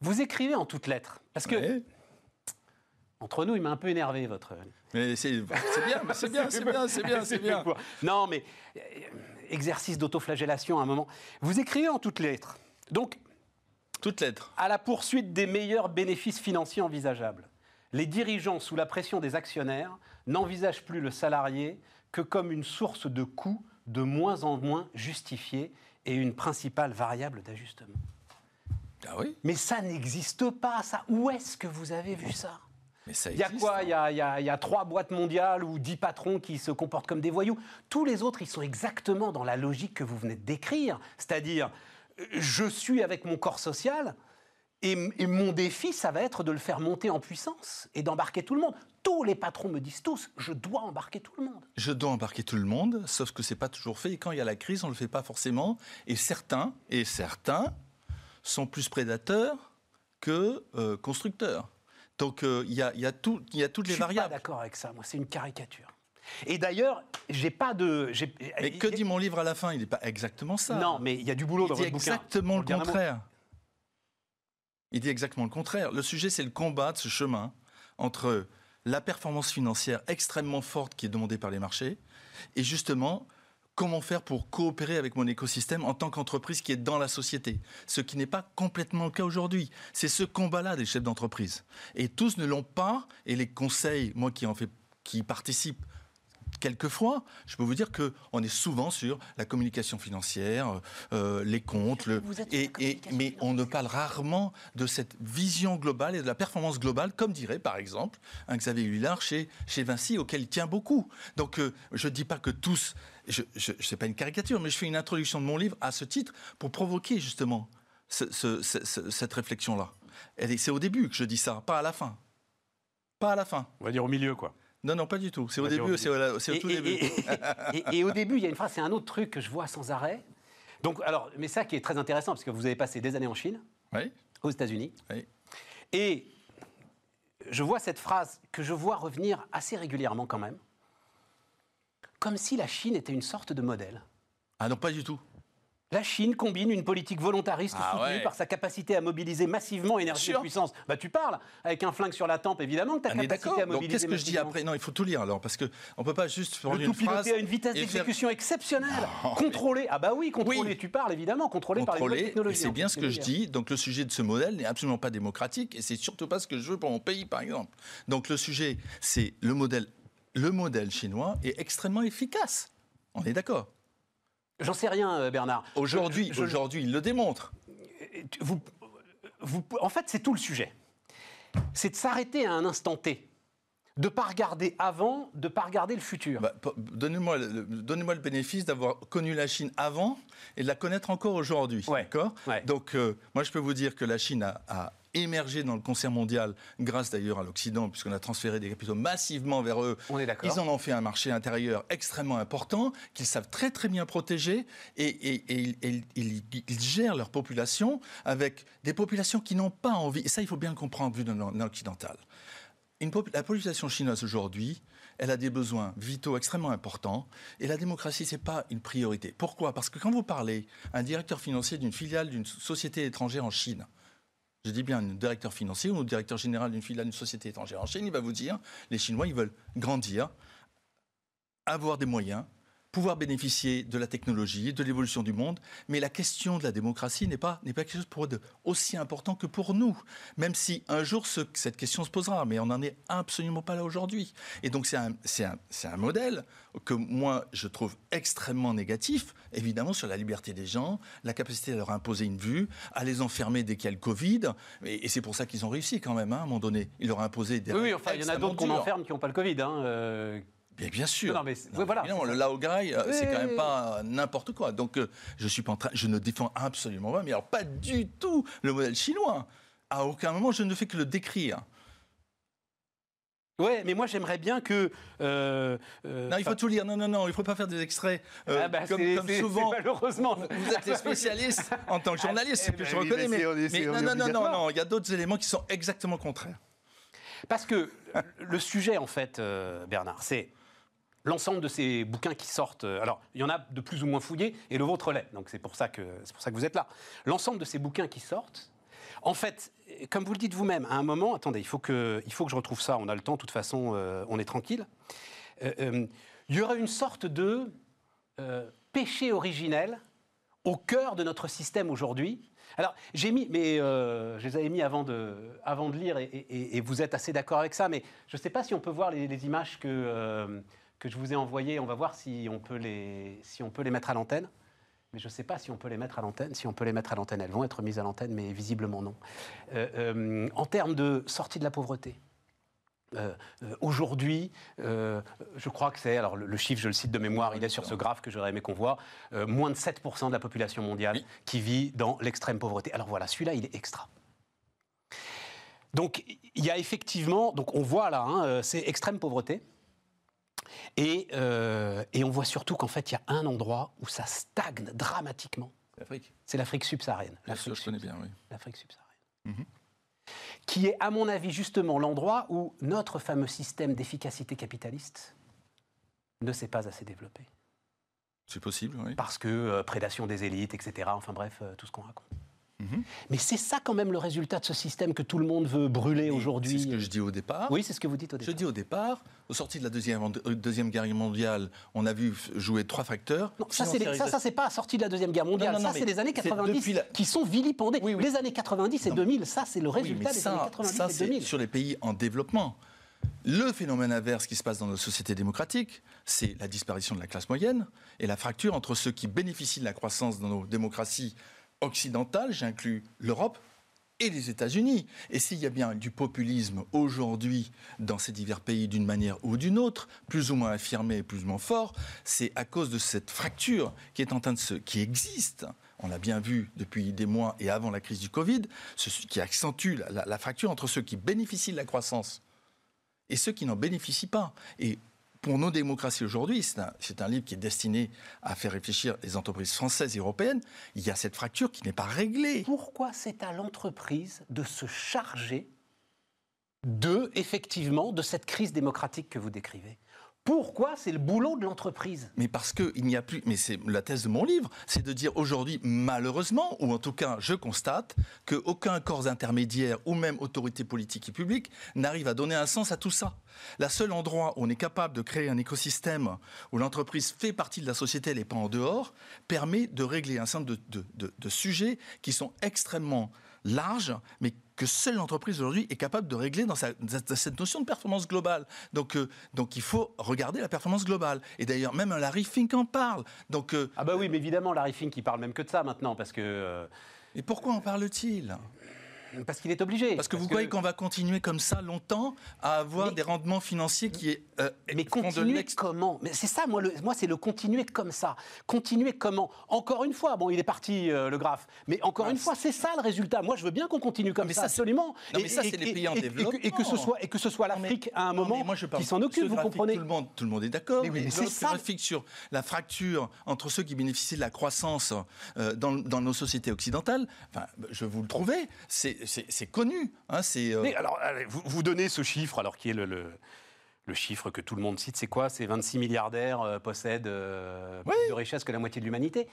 Vous écrivez en toutes lettres. Parce que, Ouais. entre nous, il m'a un peu énervé, votre... Mais c'est c'est bien, c'est bien, c'est bien, c'est bien, c'est bien. Non, mais euh, exercice d'autoflagellation à un moment. Vous écrivez en toutes lettres. Donc, à la poursuite des meilleurs bénéfices financiers envisageables. Les dirigeants, sous la pression des actionnaires, n'envisagent plus le salarié que comme une source de coûts de moins en moins justifiée et une principale variable d'ajustement. Ah oui, Mais ça n'existe pas, ça. Où est-ce que vous avez vu ça? Mais ça il y a quoi? il y a, il y a- il y a trois boîtes mondiales ou dix patrons qui se comportent comme des voyous. Tous les autres, ils sont exactement dans la logique que vous venez de décrire. C'est-à-dire, je suis avec mon corps social et, mon défi, ça va être de le faire monter en puissance et d'embarquer tout le monde. Tous les patrons me disent tous, je dois embarquer tout le monde. Je dois embarquer tout le monde, sauf que c'est pas toujours fait. Et quand il y a la crise, on le fait pas forcément. Et certains, et certains, sont plus prédateurs que euh, constructeurs. Donc euh, il y, a, il y, a tout- il y a toutes Je les suis pas variables. d'accord avec ça, moi, c'est une caricature. Et d'ailleurs, j'ai pas de. Mais que dit mon livre à la fin? Il n'est pas exactement ça. Non, mais il y a du boulot il dans dit votre bouquin. exactement le contraire. Il dit exactement le contraire. Le sujet, c'est le combat de ce chemin entre la performance financière extrêmement forte qui est demandée par les marchés et justement comment faire pour coopérer avec mon écosystème en tant qu'entreprise qui est dans la société. Ce qui n'est pas complètement le cas aujourd'hui. C'est ce combat-là des chefs d'entreprise. Et tous ne l'ont pas. Et les conseils, moi qui en fais, qui participe quelquefois, je peux vous dire qu'on est souvent sur la communication financière, euh, les comptes, le, et, et- mais on ne parle rarement de cette vision globale et de la performance globale, comme dirait par exemple un Xavier Huillard chez, chez Vinci, auquel il tient beaucoup. Donc euh, je ne dis pas que tous, je ne pas une caricature, mais je fais une introduction de mon livre à ce titre pour provoquer justement ce- ce- ce- ce- cette réflexion-là. C'est au début que je dis ça, pas à la fin. Pas à la fin. On va dire au milieu, quoi. Non, non, pas du tout. C'est au début, c'est au, tout et, début. et- et- et au début, il y a une phrase, c'est un autre truc que je vois sans arrêt. Donc, alors, mais ça qui est très intéressant, parce que vous avez passé des années en Chine, Oui, aux États-Unis, oui. et je vois cette phrase que je vois revenir assez régulièrement quand même, comme si la Chine était une sorte de modèle. Ah non, pas du tout. La Chine combine une politique volontariste Ah soutenue ouais. par sa capacité à mobiliser massivement énergie et puissance. Bah tu parles avec un flingue sur la tempe, évidemment que ta est capacité d'accord. à Donc mobiliser qu'est-ce que je dis après? Non, il faut tout lire alors, parce que on peut pas juste prendre Le une tout piloté phrase à une vitesse faire- d'exécution exceptionnelle, Non, contrôlé. Ah bah oui, contrôlé. Oui. Tu parles évidemment, contrôlé, par les technologies. c'est en bien ce que je dis. Donc le sujet de ce modèle n'est absolument pas démocratique et c'est surtout pas ce que je veux pour mon pays, par exemple. Donc le sujet, c'est le modèle. Le modèle chinois est extrêmement efficace. On est d'accord. J'en sais rien, euh, Bernard. Aujourd'hui, Je- je- aujourd'hui, il le démontre. vous, vous- en fait, c'est tout le sujet. C'est de s'arrêter à un instant T. De pas regarder avant, de pas regarder le futur. Bah, Donnez-moi le, donnez-moi le bénéfice d'avoir connu la Chine avant et de la connaître encore aujourd'hui. Ouais. D'accord? Ouais. Donc, euh, moi, je peux vous dire que la Chine a, a émergé dans le concert mondial grâce d'ailleurs à l'Occident, puisqu'on a transféré des capitaux massivement vers eux. On est d'accord. Ils en ont fait un marché intérieur extrêmement important, qu'ils savent très très bien protéger, et, et- et ils- et ils, ils- ils gèrent leur population avec des populations qui n'ont pas envie. Et ça, il faut bien le comprendre vu. Une pop- la population chinoise aujourd'hui, elle a des besoins vitaux extrêmement importants et la démocratie, ce n'est pas une priorité. Pourquoi? Parce que quand vous parlez à un directeur financier d'une filiale d'une société étrangère en Chine, je dis bien un directeur financier ou un directeur général d'une filiale d'une société étrangère en Chine, il va vous dire les Chinois, ils veulent grandir, avoir des moyens, pouvoir bénéficier de la technologie, de l'évolution du monde, mais la question de la démocratie n'est pas, n'est pas quelque chose pour eux de aussi important que pour nous, même si un jour ce- cette question se posera, mais on n'en est absolument pas là aujourd'hui. Et donc c'est un, c'est un- c'est un modèle que moi je trouve extrêmement négatif, évidemment sur la liberté des gens, la capacité à leur imposer une vue, à les enfermer dès qu'il y a le Covid, et, et c'est pour ça qu'ils ont réussi quand même, hein, à un moment donné. Ils leur ont imposé des oui, oui, enfin, il y en a d'autres qu'on enferme qui n'ont pas le Covid. hein, euh, Bien, bien sûr. Non, mais voilà, le. Laogai, euh, Oui, c'est quand même pas euh, n'importe quoi. Donc, euh, je suis pas en train, je ne défends absolument pas, mais alors pas du tout le modèle chinois. À aucun moment, je ne fais que le décrire. Ouais, mais moi j'aimerais bien que. euh, euh, Non, il faut tout lire. Non, non, non, il ne faut pas faire des extraits. euh, ah bah, comme, souvent, malheureusement. vous êtes les spécialistes en tant que journaliste, ce eh que ben je reconnais. mais non, non, non, non, il y a d'autres éléments qui sont exactement contraires. Parce que le sujet, en fait, euh, Bernard, c'est l'ensemble de ces bouquins qui sortent. euh, Alors, il y en a de plus ou moins fouillés, et le vôtre l'est. Donc, c'est pour, ça que- pour ça que vous êtes là. L'ensemble de ces bouquins qui sortent, en fait, comme vous le dites vous-même, à un moment, attendez, il faut que, il faut que je retrouve ça. On a le temps, de toute façon, euh, on est tranquille. Euh, euh, il y aurait une sorte de euh, péché originel au cœur de notre système aujourd'hui. Alors, j'ai mis, mais euh, je les avais mis avant de, avant de lire, et, vous êtes assez d'accord avec ça, mais je ne sais pas si on peut voir les, les images que, euh, que je vous ai envoyées. On va voir si on peut les, si on peut les mettre à l'antenne. Mais je ne sais pas si on peut les mettre à l'antenne. Si on peut les mettre à l'antenne, elles vont être mises à l'antenne, mais visiblement non. Euh, euh, en termes de sortie de la pauvreté, euh, euh, Aujourd'hui, euh, je crois que c'est, alors le, le chiffre, je le cite de mémoire, il est sur ce graphe que j'aurais aimé qu'on voit, moins de 7% de la population mondiale Oui. qui vit dans l'extrême pauvreté. Alors voilà, celui-là, il est extra. Donc il y a effectivement, donc on voit là, hein, c'est extrême pauvreté. Et, euh, et on voit surtout qu'en fait, il y a un endroit où ça stagne dramatiquement. L'Afrique, C'est l'Afrique subsaharienne. L'Afrique je connais subsaharienne bien, oui. l'Afrique subsaharienne. Mhm. Qui est, à mon avis, justement l'endroit où notre fameux système d'efficacité capitaliste ne s'est pas assez développé. C'est possible, oui. Parce que euh, prédation des élites, etc. Enfin bref, euh, tout ce qu'on raconte. Mhm. Mais c'est ça quand même le résultat de ce système que tout le monde veut brûler aujourd'hui. C'est ce que je dis au départ. Oui, c'est ce que vous dites au Je départ. dis au départ, au sorti de la deuxième, euh, deuxième guerre mondiale, on a vu jouer trois facteurs. Non, ça, c'est ça, ça, c'est pas sorti de la Deuxième Guerre mondiale. Non, ça, c'est les années c'est 90 depuis la- qui sont vilipendées. Oui, oui. Les années 90 et Non. 2000, ça, c'est le Oui, résultat mais des ça, années 90 ça, et c'est 2000. sur les pays en développement. Le phénomène inverse qui se passe dans nos sociétés démocratiques, c'est la disparition de la classe moyenne et la fracture entre ceux qui bénéficient de la croissance dans nos démocraties occidentales, j'inclus l'Europe, et les États-Unis. Et s'il y a bien du populisme aujourd'hui dans ces divers pays d'une manière ou d'une autre, plus ou moins affirmé plus ou moins fort, c'est à cause de cette fracture qui est en train de se, qui existe. On l'a bien vu depuis des mois et avant la crise du Covid, ce qui accentue la, la- la fracture entre ceux qui bénéficient de la croissance et ceux qui n'en bénéficient pas. Et pour nos démocraties aujourd'hui, c'est un, livre qui est destiné à faire réfléchir les entreprises françaises et européennes. Il y a cette fracture qui n'est pas réglée. Pourquoi c'est à l'entreprise de se charger de, effectivement, de cette crise démocratique que vous décrivez? Pourquoi c'est le boulot de l'entreprise? Mais parce qu'il n'y a plus. Mais c'est la thèse de mon livre, c'est de dire aujourd'hui, malheureusement, ou en tout cas, je constate qu'aucun corps intermédiaire ou même autorité politique et publique n'arrive à donner un sens à tout ça. La seule endroit où on est capable de créer un écosystème où l'entreprise fait partie de la société, elle n'est pas en dehors, permet de régler un certain nombre de, de, de sujets qui sont extrêmement larges, mais que seule l'entreprise aujourd'hui est capable de régler dans, cette notion de performance globale. Donc, euh, donc il faut regarder la performance globale. Et d'ailleurs, même Larry Fink en parle. Donc, euh, ah bah oui, mais évidemment, Larry Fink, il parle même que de ça maintenant, parce que... Euh, et pourquoi en parle-t-il? Parce qu'il est obligé. Parce que vous croyez qu'on va continuer comme ça longtemps à avoir des rendements financiers qui est. Euh, mais continuer comment? Mais c'est ça, moi, moi c'est le continuer comme ça. Continuer comment? Encore une fois, bon, il est parti euh, le graphe, mais encore une fois, c'est ça le résultat. Moi, je veux bien qu'on continue comme ça, absolument. Non, mais ça, c'est les pays en développement. Et que, ce soit, et que ce soit l'Afrique à un moment moi, je qui s'en occupe, vous comprenez? tout le, monde, tout le monde est d'accord. Mais, c'est ça. graphique sur la fracture entre ceux qui bénéficient de la croissance euh, dans, dans, nos sociétés occidentales, enfin, je vous le trouvez, c'est c'est connu. Hein, c'est, euh, alors, vous, vous, donnez ce chiffre, alors qui est le, le, chiffre que tout le monde cite, c'est quoi? C'est 26 milliardaires euh, possèdent euh, plus de richesse que la moitié de l'humanité.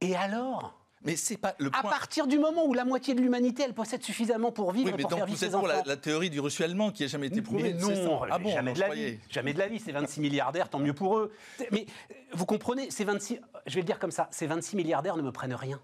Et alors? Mais c'est pas le À partir du moment où la moitié de l'humanité, elle possède suffisamment pour vivre et pour faire vivre ses enfants. Pour la, la, théorie du ruissellement qui n'a jamais été prouvée. Mais non, ah bon, jamais de la vie. Jamais de la vie. C'est 26 milliardaires, tant mieux pour eux. Mais vous comprenez, ces 26, je vais le dire comme ça, ces 26 milliardaires ne me prennent rien.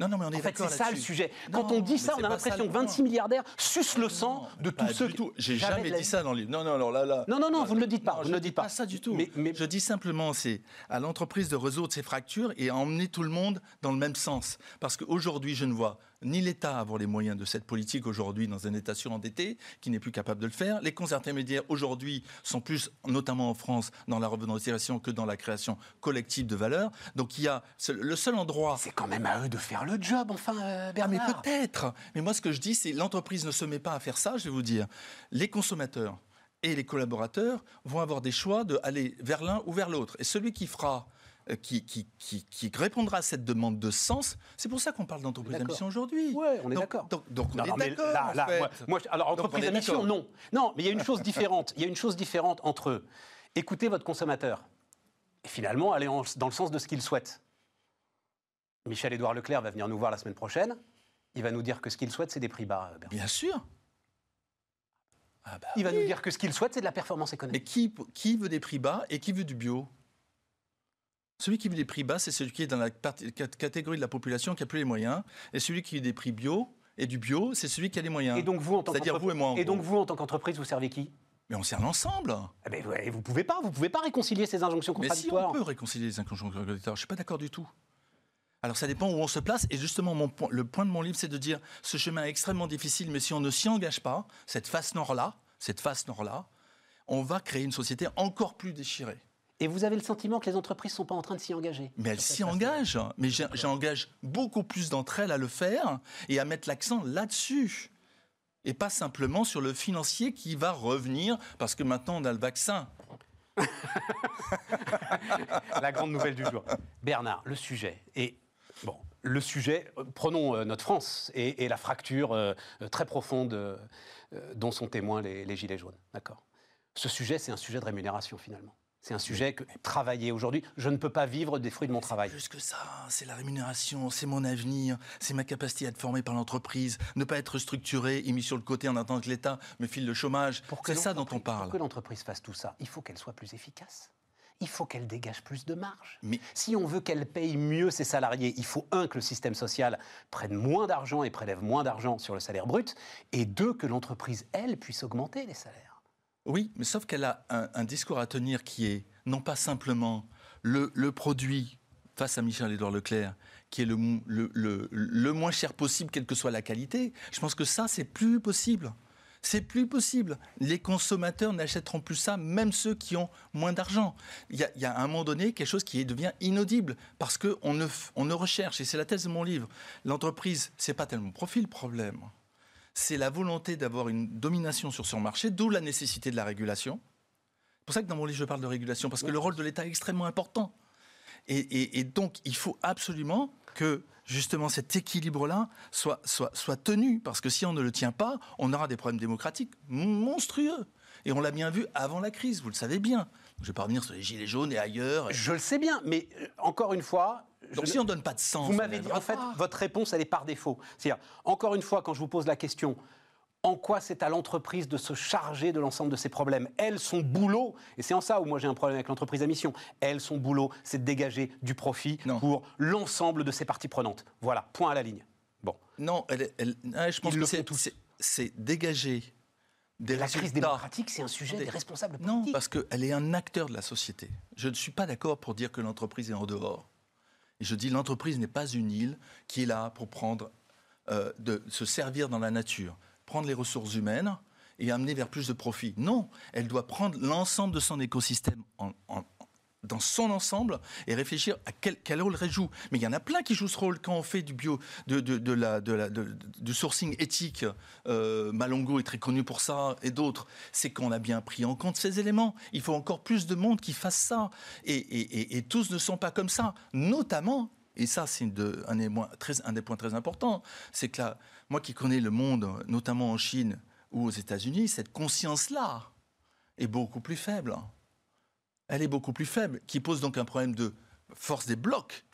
Non, non, mais on est en fait, c'est ça le sujet. Quand on dit ça, on a l'impression que 26 milliardaires sucent le sang de tous ceux qui. J'ai jamais, dit ça dans le livre. Non, non, alors là, là. Non, non, non, vous ne le dites pas. vous ne dites pas. pas ça du tout. Mais, Je dis simplement, c'est à l'entreprise de résoudre ces fractures et emmener tout le monde dans le même sens. Parce qu'aujourd'hui, je ne vois ni l'État avoir les moyens de cette politique aujourd'hui dans un État surendetté qui n'est plus capable de le faire. Les cons intermédiaires aujourd'hui sont plus, notamment en France, dans la revendalisation que dans la création collective de valeur. Donc il y a le seul endroit. C'est quand même à eux de faire le job, enfin, euh, Bernard. Mais peut-être. Mais moi, ce que je dis, c'est l'entreprise ne se met pas à faire ça. Je vais vous dire, les consommateurs et les collaborateurs vont avoir des choix de aller vers l'un ou vers l'autre. Et celui qui fera euh, qui, qui, qui, répondra à cette demande de sens. C'est pour ça qu'on parle d'entreprise à mission aujourd'hui. Oui, on est d'accord. Donc, donc, on est d'accord. Moi, alors, entreprise à mission, non. Non, mais il y a une chose différente. Il y a une chose différente entre écouter votre consommateur et finalement aller dans le sens de ce qu'il souhaite. Michel-Édouard Leclerc va venir nous voir la semaine prochaine. Il va nous dire que ce qu'il souhaite, c'est des prix bas. Bien sûr. Ah bah il va nous dire que ce qu'il souhaite, c'est de la performance économique. Mais qui, qui veut des prix bas et qui veut du bio? Celui qui veut des prix bas, c'est celui qui est dans la catégorie de la population qui a plus les moyens. Et celui qui veut des prix bio et du bio, c'est celui qui a les moyens. Et donc vous, en tant C'est-à-dire vous et moi. et donc vous, en tant qu'entreprise, vous servez qui? Mais on sert l'ensemble. Eh ben, vous pouvez pas, vous pouvez pas réconcilier ces injonctions contradictoires. Mais si on peut réconcilier les injonctions contradictoires, je suis pas d'accord du tout. Alors ça dépend où on se place. Et justement, mon, le point de mon livre, c'est de dire ce chemin est extrêmement difficile, mais si on ne s'y engage pas, cette face nord-là, cette face nord-là, on va créer une société encore plus déchirée. Et vous avez le sentiment que les entreprises ne sont pas en train de s'y engager Mais elles s'y engagent. Mais j'engage beaucoup plus d'entre elles à le faire et à mettre l'accent là-dessus. Et pas simplement sur le financier qui va revenir parce que maintenant on a le vaccin. la grande nouvelle du jour. Bernard, le sujet. Et bon, le sujet, euh, prenons euh, notre France et, la fracture euh, très profonde dont sont témoins les, les Gilets jaunes. D'accord? Ce sujet, c'est un sujet de rémunération finalement. C'est un sujet que travailler aujourd'hui, je ne peux pas vivre des fruits de mon travail. Plus que ça, c'est la rémunération, c'est mon avenir, c'est ma capacité à être formé par l'entreprise, ne pas être structuré et mis sur le côté en attendant que l'État me file le chômage. C'est ça dont on parle. Pour que l'entreprise fasse tout ça, il faut qu'elle soit plus efficace. Il faut qu'elle dégage plus de marge. Mais... Si on veut qu'elle paye mieux ses salariés, il faut, un, que le système social prenne moins d'argent et prélève moins d'argent sur le salaire brut, et deux, que l'entreprise, elle, puisse augmenter les salaires. Oui, mais sauf qu'elle a un, discours à tenir qui est non pas simplement le, produit face à Michel-Édouard Leclerc, qui est le, moins cher possible, quelle que soit la qualité. Je pense que ça, c'est plus possible. C'est plus possible. Les consommateurs n'achèteront plus ça, même ceux qui ont moins d'argent. Il y, a, à un moment donné quelque chose qui devient inaudible parce qu'on ne, recherche, et c'est la thèse de mon livre, l'entreprise, c'est pas tellement le profil le problème c'est la volonté d'avoir une domination sur son marché, d'où la nécessité de la régulation. C'est pour ça que dans mon livre, je parle de régulation, parce que le rôle de l'État est extrêmement important. Et, donc, il faut absolument que justement cet équilibre-là soit, soit, tenu, parce que si on ne le tient pas, on aura des problèmes démocratiques monstrueux. Et on l'a bien vu avant la crise, vous le savez bien. Je ne vais pas revenir sur les gilets jaunes et ailleurs. Je le sais bien, mais euh, encore une fois. Donc si on ne donne pas de sens. Vous m'avez dit, en fait, votre réponse, elle est par défaut. C'est-à-dire, encore une fois, quand je vous pose la question, en quoi c'est à l'entreprise de se charger de l'ensemble de ces problèmes? Elle, son boulot, et c'est en ça où moi j'ai un problème avec l'entreprise à mission, elle, son boulot, c'est de dégager du profit pour l'ensemble de ses parties prenantes. Voilà, point à la ligne. Bon. Non, elle, je pense que c'est dégager des la crise démocratique, c'est un sujet des, responsables politiques. Non, parce qu'elle est un acteur de la société. Je ne suis pas d'accord pour dire que l'entreprise est en dehors. Et je dis l'entreprise n'est pas une île qui est là pour prendre, euh, de se servir dans la nature prendre les ressources humaines et amener vers plus de profit. Non, elle doit prendre l'ensemble de son écosystème dans son ensemble et réfléchir à quel, rôle elle joue. Mais il y en a plein qui jouent ce rôle quand on fait du bio, de, la, du sourcing éthique. Euh, Malongo est très connu pour ça et d'autres. C'est qu'on a bien pris en compte ces éléments. Il faut encore plus de monde qui fasse ça. Et, et tous ne sont pas comme ça. Notamment et ça, c'est un, un, des points très importants, c'est que moi qui connais le monde, notamment en Chine ou aux États-Unis, cette conscience-là est beaucoup plus faible. Elle est beaucoup plus faible, qui pose donc un problème de force des blocs.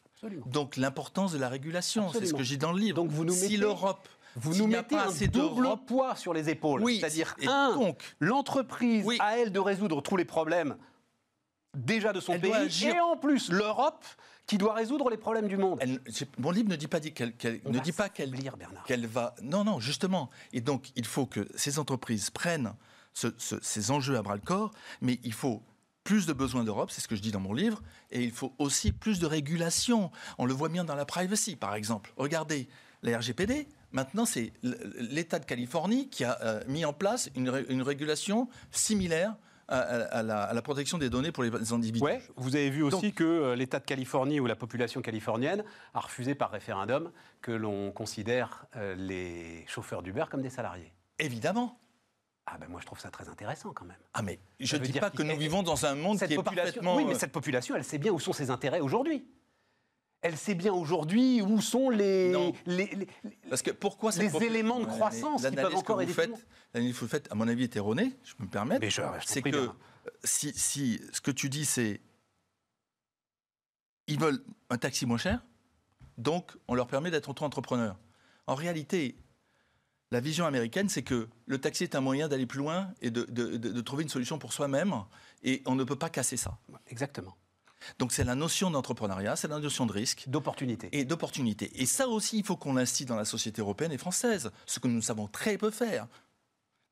Donc l'importance de la régulation, c'est ce que j'ai dans le livre. Donc vous nous mettez... Si l'Europe vous nous mettez un double poids sur les épaules. Oui, C'est-à-dire, un, l'entreprise a, elle, de résoudre tous les problèmes déjà de son pays, et en plus, l'Europe qui doit résoudre les problèmes du monde. mon livre ne dit pas qu'elle ne dit pas qu'elle qu'elle va. Non, non, justement. Et donc, il faut que ces entreprises prennent ces enjeux à bras le corps, mais il faut plus de besoins d'Europe, c'est ce que je dis dans mon livre, et il faut aussi plus de régulation. On le voit bien dans la privacy, par exemple. Regardez, la RGPD, maintenant, c'est l'État de Californie qui a euh, mis en place une, une régulation similaire à, la, protection des données pour les individus. Ouais, vous avez vu aussi que euh, l'État de Californie ou la population californienne a refusé par référendum que l'on considère euh, les chauffeurs d'Uber comme des salariés. Évidemment. Ah ben moi je trouve ça très intéressant quand même. Ah mais je ne dis pas que nous vivons dans un monde qui est parfaitement... Oui mais euh, cette population elle sait bien où sont ses intérêts aujourd'hui elle sait bien aujourd'hui où sont les, les, Parce que pourquoi les éléments de croissance qui peuvent encore aider L'analyse que vous faites, à mon avis, est erronée, je peux me permettre. C'est que si, si, ce que tu dis, c'est ils veulent un taxi moins cher, donc on leur permet d'être auto-entrepreneurs. En réalité, la vision américaine, c'est que le taxi est un moyen d'aller plus loin et de, de trouver une solution pour soi-même, et on ne peut pas casser ça. Exactement. Donc c'est la notion d'entrepreneuriat, c'est la notion de risque. D'opportunité. Et d'opportunité. Et ça aussi, il faut qu'on l'instille dans la société européenne et française, ce que nous savons très peu faire.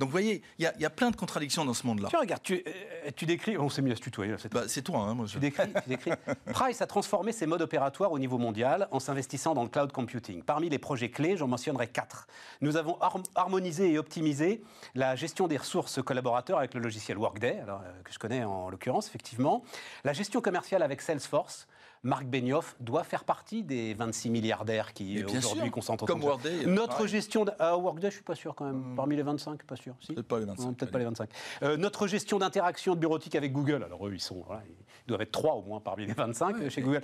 Donc vous voyez, il y, a plein de contradictions dans ce monde-là. Tu regardes, tu, euh, tu décris, on s'est mis à se tutoyer. C'est bah, toi, hein, moi. Tu, décris, tu décris. Price a transformé ses modes opératoires au niveau mondial en s'investissant dans le cloud computing. Parmi les projets clés, j'en mentionnerai quatre. Nous avons harmonisé et optimisé la gestion des ressources collaborateurs avec le logiciel Workday, alors, euh, que je connais en l'occurrence, effectivement. La gestion commerciale avec Salesforce Marc Benioff doit faire partie des 26 milliardaires qui aujourd'hui concentrent Comme Workday. Notre gestion. De... Ah, Workday, je suis pas sûr quand même. Hmm. Parmi les 25, pas sûr. Peut-être pas les 25. Peut-être pas les 25. Euh, notre gestion d'interaction de bureautique avec Google. Alors eux, ils sont. ils doivent être trois au moins parmi les 25 chez Google.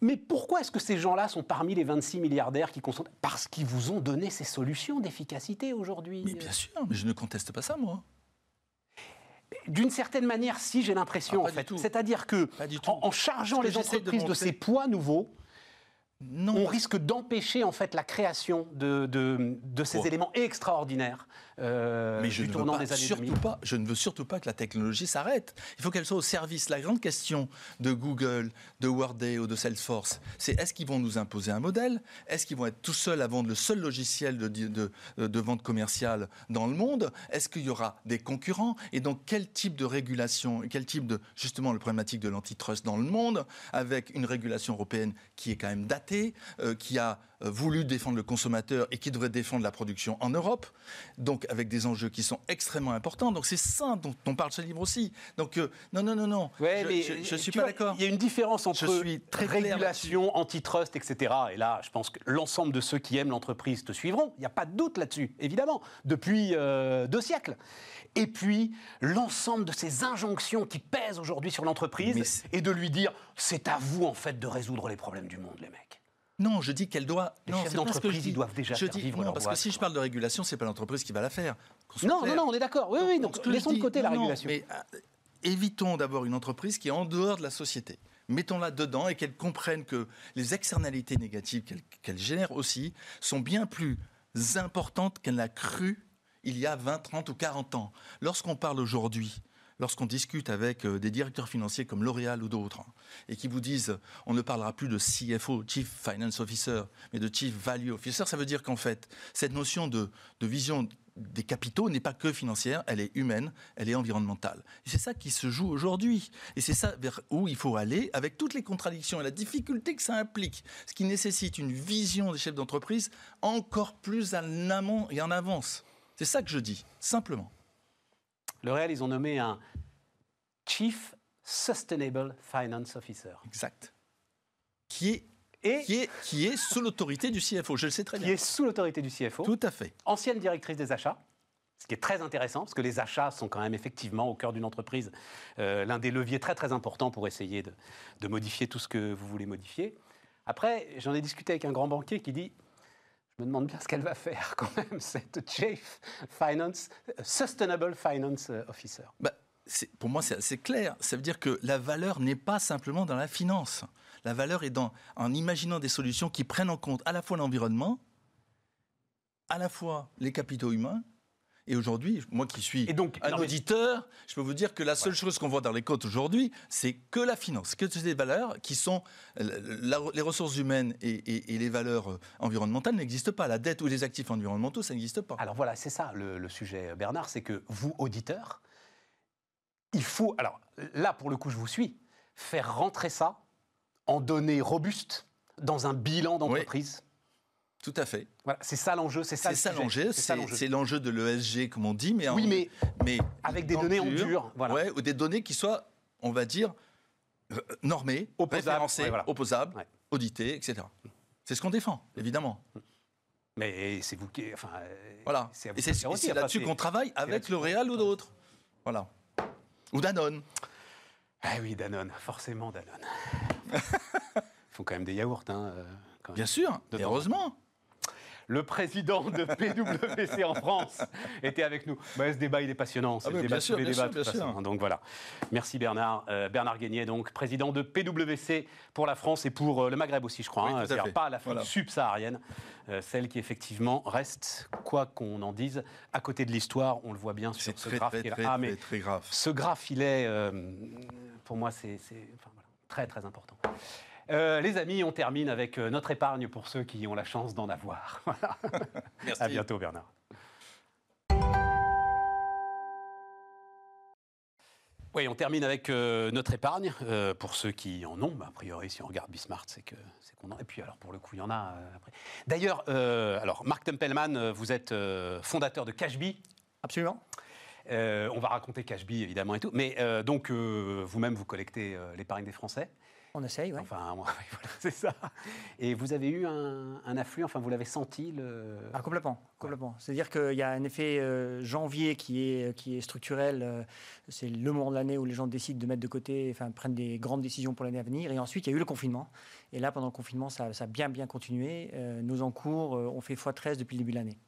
Mais pourquoi est-ce que ces gens-là sont parmi les 26 milliardaires qui concentrent? Parce qu'ils vous ont donné ces solutions d'efficacité aujourd'hui. Mais bien sûr, mais je ne conteste pas ça, moi. D'une certaine manière, si j'ai l'impression, ah, en fait. C'est-à-dire que, en, chargeant les entreprises de, ces poids nouveaux, on risque d'empêcher en fait la création de, de, ces éléments extraordinaires euh, Mais je ne, veux pas, surtout pas, je ne veux surtout pas que la technologie s'arrête. Il faut qu'elle soit au service. La grande question de Google, de Workday ou de Salesforce, c'est est-ce qu'ils vont nous imposer un modèle? Est-ce qu'ils vont être tout seuls à vendre le seul logiciel de, de, de vente commerciale dans le monde? Est-ce qu'il y aura des concurrents? Et donc quel type de régulation, quel type de justement le problématique de l'antitrust dans le monde, avec une régulation européenne qui est quand même datée, euh, qui a euh, voulu défendre le consommateur et qui devrait défendre la production en Europe, donc avec des enjeux qui sont extrêmement importants. Donc c'est ça dont on parle ce livre aussi. Donc euh, non, non, non, non. je ne suis pas d'accord. Il y a une différence entre régulation, antitrust, etc. Et là, je pense que l'ensemble de ceux qui aiment l'entreprise te suivront. Il n'y a pas de doute là-dessus, évidemment, depuis euh, deux siècles. Et puis, l'ensemble de ces injonctions qui pèsent aujourd'hui sur l'entreprise et de lui dire, c'est à vous, en fait, de résoudre les problèmes du monde, les mecs. Non, je dis qu'elle doit. Les non, chefs d'entreprise, ils doivent déjà je faire dis, vivre non, leur parce que si je parle de régulation, c'est pas l'entreprise qui va la faire. Non, non, non, on est d'accord. Oui, oui, donc laissons de côté la non, régulation. mais euh, évitons d'avoir une entreprise qui est en dehors de la société. Mettons-la dedans et qu'elle comprenne que les externalités négatives qu'elle qu'elle génère aussi sont bien plus importantes qu'elle n'a cru il y a 20, 30 ou 40 ans. Lorsqu'on parle aujourd'hui, lorsqu'on discute avec euh, des directeurs financiers comme L'Oréal ou d'autres, hein, et qui vous disent on ne parlera plus de CFO, Chief Finance Officer, mais de Chief Value Officer, ça veut dire qu'en fait, cette notion de, vision des capitaux n'est pas que financière, elle est humaine, elle est environnementale. Et c'est ça qui se joue aujourd'hui. Et c'est ça vers où il faut aller, avec toutes les contradictions et la difficulté que ça implique, ce qui nécessite une vision des chefs d'entreprise encore plus en amont et en avance. C'est ça que je dis, simplement. Le Réal, ils ont nommé un Chief Sustainable Finance Officer. Exact. Qui est, Et qui est, qui est sous l'autorité du CFO, je le sais très qui bien. est sous l'autorité du CFO, Tout à fait. ancienne directrice des achats. Ce qui est très intéressant, parce que les achats sont quand même effectivement au cœur d'une entreprise euh, l'un des leviers très très importants pour essayer de, de modifier tout ce que vous voulez modifier. Après, j'en ai discuté avec un grand banquier qui dit me demande bien ce qu'elle va faire quand même, cette Chief Finance, Sustainable Finance Officer. Bah, pour moi, c'est assez clair. Ça veut dire que la valeur n'est pas simplement dans la finance. La valeur est dans, en imaginant des solutions qui prennent en compte à la fois l'environnement, à la fois les capitaux humains. Et aujourd'hui, moi qui suis Et donc, un non, auditeur, je peux vous dire que la seule chose qu'on voit dans les comptes aujourd'hui, c'est que la finance, que des valeurs qui sont euh, la- les ressources humaines et, et- et les valeurs euh, environnementales n'existent pas. La dette ou les actifs environnementaux, ça n'existe pas. Alors voilà, c'est ça le, le sujet, Bernard, c'est que vous, auditeurs, il faut, alors là pour le coup je vous suis, faire rentrer ça en données robustes dans un bilan d'entreprise. Tout à fait. Voilà, c'est ça l'enjeu, c'est ça C'est ça l'enjeu, c'est l'enjeu. de l'ESG, comme on dit, mais, en- Oui, mais mais avec des données en dur, voilà. Ouais, ou des données qui soient, on va dire, euh, normées, Opposables, ouais, voilà. opposables, Ouais. auditées, etc. C'est ce qu'on défend, évidemment. Mais c'est vous qui, enfin, euh, Voilà. c'est c'est là-dessus qu'on travaille avec L'Oréal ou d'autres. Voilà. Ou Danone. Ah oui, Danone, forcément Danone. Ils font quand même des yaourts, hein. euh, quand. Bien sûr, et heureusement. Le président de PwC en France était avec nous. Bah, ce débat, il est passionnant. C'est Ah le oui, débat bien de sûr, tous les bien débats, sûr, de toute bien façon. sûr. Donc voilà. Merci Bernard. Euh, Bernard Guénier, donc président de PwC pour la France et pour euh, le Maghreb aussi, je crois. Oui, hein. C'est-à-dire pas l'Afrique Voilà. subsaharienne, euh, celle qui effectivement reste, quoi qu'on en dise, à côté de l'histoire. On le voit bien sur ce très, graphe très, Ah, mais très, très grave. ce graphe, il est, pour moi, c'est c'est- enfin, voilà, très très important. Euh, les amis, on termine avec euh, notre épargne pour ceux qui ont la chance d'en avoir. Voilà. Merci. À bientôt, Bernard. Oui, on termine avec euh, notre épargne. euh, pour ceux qui en ont, bah, a priori, si on regarde Bismart, c'est que c'est qu'on en. Et puis, alors, pour le coup, il y en a euh, après. D'ailleurs, euh, alors, Marc Tempelman, vous êtes euh, fondateur de Cashbee. Absolument. Euh, on va raconter Cashbee, évidemment, et tout. Mais euh, donc, euh, vous-même, vous collectez euh, l'épargne des Français. On essaye, oui. Enfin, moi, voilà, c'est ça. Et vous avez eu un, un afflux, enfin, vous l'avez senti le... Ah, complètement, complètement. C'est-à-dire qu'il y a un effet euh, janvier qui est, qui est structurel. euh, c'est le moment de l'année où les gens décident de mettre de côté, enfin, prennent des grandes décisions pour l'année à venir. Et ensuite, il y a eu le confinement. Et là, pendant le confinement, ça, ça a bien, bien continué. Euh, nos encours euh, ont fait x13 depuis le début de l'année.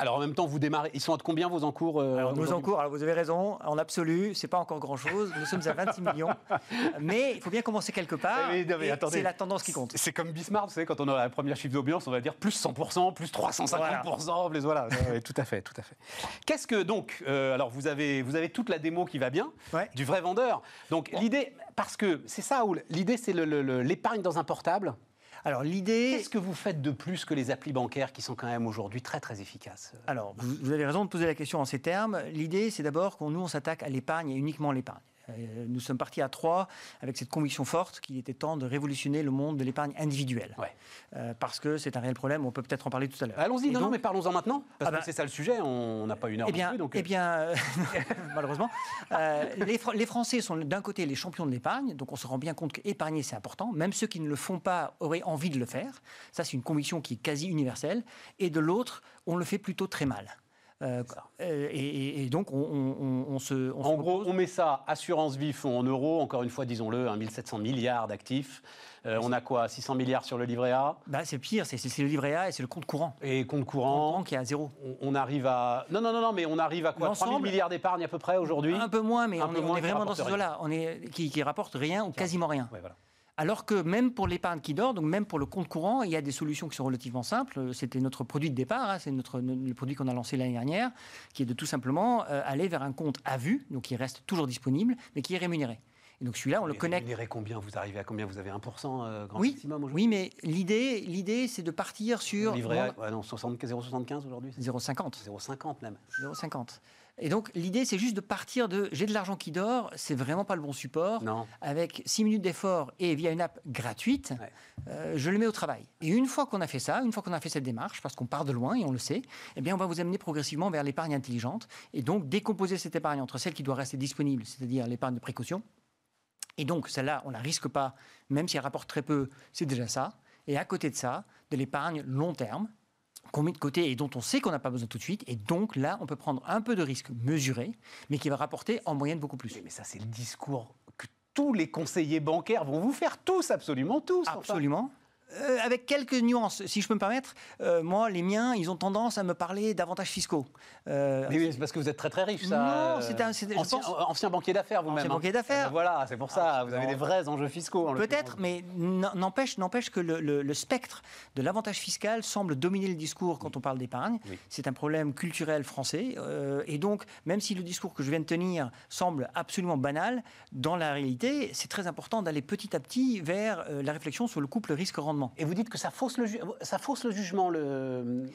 Alors, en même temps, vous démarrez. Ils sont à combien vos encours euh, Alors, nos encours, alors vous avez raison, en absolu, c'est pas encore grand-chose. Nous sommes à 26 millions. Mais il faut bien commencer quelque part. C'est la tendance qui compte. C'est comme Bismarck, vous savez, quand on a la première chiffre d'audience, on va dire plus 100%, plus 350%, plus voilà. Ouais, tout à fait, tout à fait. Qu'est-ce que donc, euh, alors vous avez, vous avez toute la démo qui va bien, Ouais. du vrai vendeur. Donc l'idée, parce que c'est ça, où l'idée c'est l'épargne dans un portable. Alors l'idée, Qu'est-ce que vous faites de plus que les applis bancaires qui sont quand même aujourd'hui très très efficaces Alors, vous, vous avez raison de poser la question en ces termes. L'idée, c'est d'abord qu'on nous, on s'attaque à l'épargne et uniquement l'épargne. Euh, Nous sommes partis à trois avec cette conviction forte qu'il était temps de révolutionner le monde de l'épargne individuelle. Ouais. Euh, parce que c'est un réel problème, on peut peut-être en parler tout à l'heure. Allons-y, non, non, mais parlons-en maintenant, parce Ah que bah- c'est ça le sujet, on n'a pas une heure Eh bien, plus, donc... eh bien euh, malheureusement, euh, les, Fr- les Français sont d'un côté les champions de l'épargne, donc on se rend bien compte qu'épargner c'est important. Même ceux qui ne le font pas auraient envie de le faire. Ça, c'est une conviction qui est quasi universelle. Et de l'autre, on le fait plutôt très mal. Euh, et, donc, on, on- on- on se. on se En gros, on met ça, assurance vie, fonds en euros, encore une fois, disons-le, 1700 milliards d'actifs. Euh, on a quoi 600 milliards sur le livret A? Bah, c'est pire, c'est le livret A et c'est le compte courant. et compte Le compte courant. courant qui est à zéro. On, on arrive à. Non, non, non, non, mais on arrive à quoi 3000 L'ensemble- milliards d'épargne à peu près aujourd'hui? Un peu moins, mais Un on, peu est, on vraiment dans. On est qui, qui rapporte rien ou quasiment rien. Ouais, voilà. Alors que même pour l'épargne qui dort, donc même pour le compte courant, il y a des solutions qui sont relativement simples. C'était notre produit de départ, hein, c'est notre, le produit qu'on a lancé l'année dernière, qui est de tout simplement euh, aller vers un compte à vue, donc qui reste toujours disponible, mais qui est rémunéré. Et donc celui-là, on le connecte. rémunérez combien? Vous arrivez à combien? Vous avez 1% euh, grand Oui, maximum aujourd'hui? Oui, mais l'idée, l'idée, c'est de partir sur ouais, non, 60 0,75 aujourd'hui c'est 0,50. 0,50 même. 0,50. Et donc l'idée, c'est juste de partir de j'ai de l'argent qui dort, c'est vraiment pas le bon support. Non. avec 6 minutes d'effort et via une app gratuite, Ouais. euh, je le mets au travail. Et une fois qu'on a fait ça, une fois qu'on a fait cette démarche, parce qu'on part de loin et on le sait, eh bien on va vous amener progressivement vers l'épargne intelligente et donc décomposer cette épargne entre celle qui doit rester disponible, c'est-à-dire l'épargne de précaution. Et donc celle-là, on la risque pas, même si elle rapporte très peu, c'est déjà ça. Et à côté de ça, de l'épargne long terme qu'on met de côté et dont on sait qu'on n'a pas besoin tout de suite. Et donc là, on peut prendre un peu de risque mesuré, mais qui va rapporter en moyenne beaucoup plus. Mais ça, c'est le discours que tous les conseillers bancaires vont vous faire tous, absolument tous. enfin. Euh, avec quelques nuances, si je peux me permettre, euh, moi, les miens, ils ont tendance à me parler d'avantages fiscaux. Euh, Mais oui, c'est parce que vous êtes très très riche, ça. Non, c'est un- ancien, pense- ancien banquier d'affaires vous-même. Ancien hein. banquier d'affaires. Ben voilà, c'est pour ça. Vous avez des vrais enjeux fiscaux. Peut-être, mais n'empêche, n'empêche que le, le- le spectre de l'avantage fiscal semble dominer le discours quand on parle d'épargne. Oui. C'est un problème culturel français. et donc, même si le discours que je viens de tenir semble absolument banal, dans la réalité, c'est très important d'aller petit à petit vers la réflexion sur le couple risque-rendement. Et vous dites que ça fausse le, ju- ça fausse le jugement, le,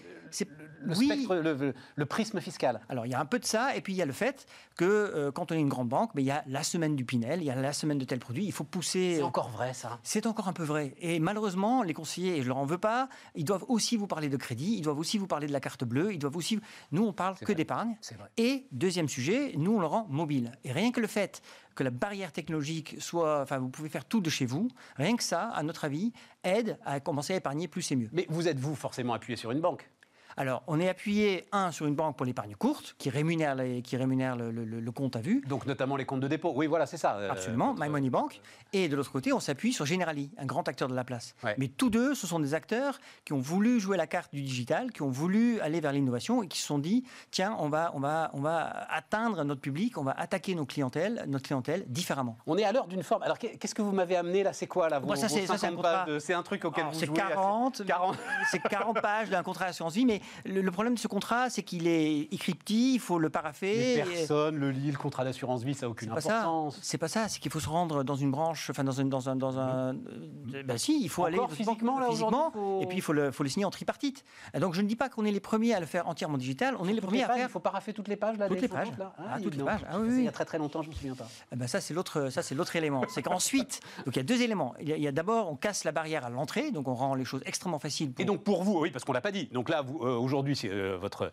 le oui. spectre, le, le prisme fiscal. Alors, il y a un peu de ça, et puis il y a le fait que euh, quand on est une grande banque, mais il y a la semaine du Pinel, il y a la semaine de tel produit, il faut pousser. C'est encore vrai, ça. C'est encore un peu vrai. Et malheureusement, les conseillers, et je leur en veux pas, ils doivent aussi vous parler de crédit, ils doivent aussi vous parler de la carte bleue, ils doivent aussi. Nous, on parle que d'épargne. C'est vrai. Et deuxième sujet, nous, on le rend mobile. Et rien que le fait que la barrière technologique soit. Enfin, vous pouvez faire tout de chez vous, rien que ça, à notre avis, aide à commencer à épargner plus et mieux. Mais vous êtes, vous, forcément appuyé sur une banque. Alors, on est appuyé, un, sur une banque pour l'épargne courte, qui rémunère, les- qui rémunère le, le- le compte à vue. Donc, notamment les comptes de dépôt. Oui, voilà, c'est ça. euh, Absolument, My Money Bank. Et de l'autre côté, on s'appuie sur Generali, un grand acteur de la place. Ouais. Mais tous deux, ce sont des acteurs qui ont voulu jouer la carte du digital, qui ont voulu aller vers l'innovation et qui se sont dit tiens, on va, on va, on va atteindre notre public, on va attaquer nos clientèles, notre clientèle différemment. On est à l'heure d'une forme. Alors, qu'est- qu'est-ce que vous m'avez amené là? C'est quoi là? Bah, ça, c'est- un 50 contrat. pages de- C'est un truc auquel Alors, vous jouez. là, 40, 40. c'est 40 pages d'un contrat d'assurance vie, mais le, le problème de ce contrat, c'est qu'il est écrit petit, il faut le paraffer. Mais et- personne le lit, le contrat d'assurance vie, ça n'a aucune importance. C'est pas ça. C'est qu'il faut se rendre dans une branche, enfin dans un, dans un, dans un. euh, ben si, il faut Encore aller physiquement, là, physiquement, faut- et puis il faut le, faut le signer en tripartite. Donc je ne dis pas qu'on est les premiers à le faire entièrement digital. On est les premiers à pages, faire. Il faut paraffer toutes les pages là. Toutes les pages. là Ah, dis toutes les pages. Ah oui. Il y a très très longtemps, je me souviens pas. Eh ben ça c'est l'autre, ça c'est l'autre élément. C'est qu'ensuite, donc il y a deux éléments. Il y a, d'abord on casse la barrière à l'entrée, donc on rend les choses extrêmement faciles. Pour... Et donc pour vous, oui, parce qu'on l'a pas dit. Donc là, vous, euh, aujourd'hui, c'est euh, votre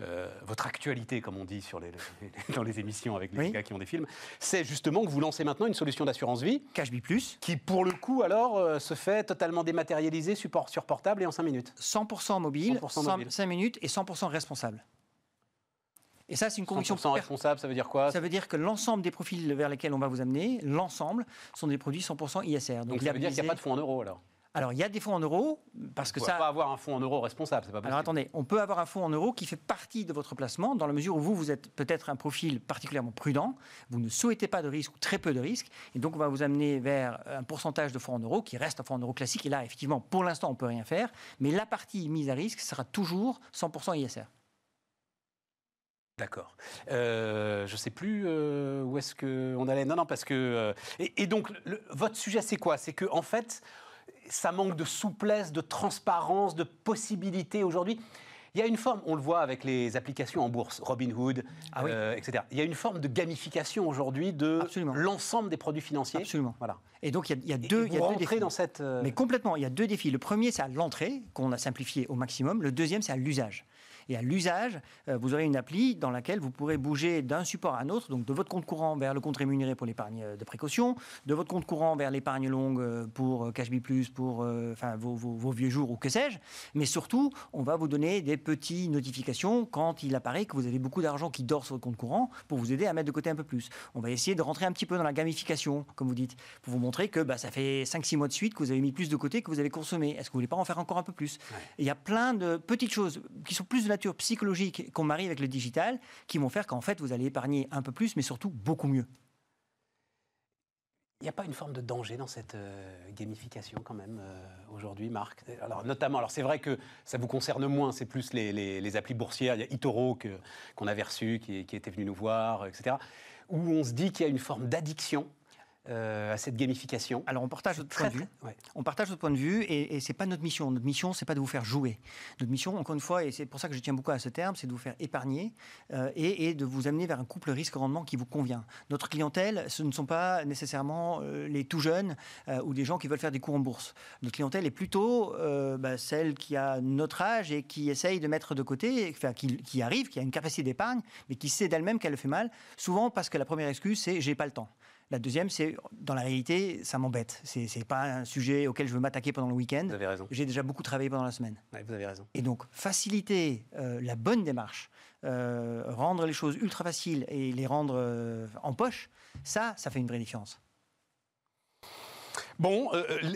euh, votre actualité, comme on dit sur les, les- dans les émissions avec les Oui. gars qui ont des films, c'est justement que vous lancez maintenant une solution d'assurance vie Cash B+, qui, pour le coup, alors, euh, se fait totalement dématérialisée, support sur portable et en 5 minutes. 100% mobile, 100% 100 mobile. 5 minutes et 100% responsable. Et ça c'est une conviction 100% per- responsable, ça veut dire quoi? Ça veut dire que l'ensemble des profils vers lesquels on va vous amener, l'ensemble, sont des produits 100% ISR. Donc ça veut dire qu'il n'y a pas de fonds en euros alors? Alors il y a des fonds en euros, parce que Vous ne ça. pas avoir un fonds en euros responsable, c'est pas possible. Alors attendez, on peut avoir un fonds en euros qui fait partie de votre placement, dans la mesure où vous, vous êtes peut-être un profil particulièrement prudent, vous ne souhaitez pas de risque ou très peu de risque, et donc on va vous amener vers un pourcentage de fonds en euros qui reste un fonds en euros classique, et là, effectivement, pour l'instant, on ne peut rien faire, mais la partie mise à risque sera toujours 100% ISR. D'accord. Euh, je ne sais plus euh, où est-ce qu'on allait. Non, non, parce que. euh, et, et donc, le- votre sujet, c'est quoi? C'est que, en fait, ça manque de souplesse, de transparence, de possibilité aujourd'hui. Il y a une forme, on le voit avec les applications en bourse, Robinhood, Ah oui. euh, etc. Il y a une forme de gamification aujourd'hui de l'ensemble des produits financiers. Absolument. Voilà. Et donc il y a, il y a deux, il y a deux défis. dans cette. euh, Mais complètement, il y a deux défis. Le premier, c'est à l'entrée, qu'on a simplifié au maximum. Le deuxième, c'est à l'usage. Et à l'usage, euh, vous aurez une appli dans laquelle vous pourrez bouger d'un support à un autre, donc de votre compte courant vers le compte rémunéré pour l'épargne de précaution, de votre compte courant vers l'épargne longue euh, pour CashB+, pour enfin, vos, vos, vieux jours ou que sais-je. Mais surtout, on va vous donner des petites notifications quand il apparaît que vous avez beaucoup d'argent qui dort sur votre compte courant pour vous aider à mettre de côté un peu plus. On va essayer de rentrer un petit peu dans la gamification, comme vous dites, pour vous montrer que bah, ça fait 5-6 mois de suite que vous avez mis plus de côté que vous avez consommé. Est-ce que vous voulez pas en faire encore un peu plus? Il y a plein de petites choses qui sont plus de nature psychologique qu'on marie avec le digital, qui vont faire qu'en fait, vous allez épargner un peu plus, mais surtout beaucoup mieux. Il n'y a pas une forme de danger dans cette euh, gamification quand même euh, aujourd'hui, Marc? Alors notamment, alors c'est vrai que ça vous concerne moins, c'est plus les, les, applis boursières. Il y a Itoro qu'on avait reçu, qui, était venu nous voir, etc. Où on se dit qu'il y a une forme d'addiction euh, à cette gamification Alors on partage votre point de vue. On partage votre point de vue et, et c'est pas notre mission. Notre mission c'est pas de vous faire jouer. Notre mission, encore une fois, et c'est pour ça que je tiens beaucoup à ce terme, c'est de vous faire épargner euh, et, de vous amener vers un couple risque-rendement qui vous convient. Notre clientèle, ce ne sont pas nécessairement euh, les tout jeunes ou des gens qui veulent faire des cours en bourse. Notre clientèle est plutôt bah, celle qui a notre âge et qui essaye de mettre de côté, enfin, qui, qui arrive, qui a une capacité d'épargne, mais qui sait d'elle-même qu'elle le fait mal. Souvent parce que la première excuse c'est j'ai pas le temps. La deuxième, c'est dans la réalité, ça m'embête. C'est n'est pas un sujet auquel je veux m'attaquer pendant le week-end. Vous avez raison. J'ai déjà beaucoup travaillé pendant la semaine. vous avez raison. Et donc, faciliter euh, la bonne démarche, euh, rendre les choses ultra faciles et les rendre euh, en poche, ça, ça fait une vraie différence. Bon,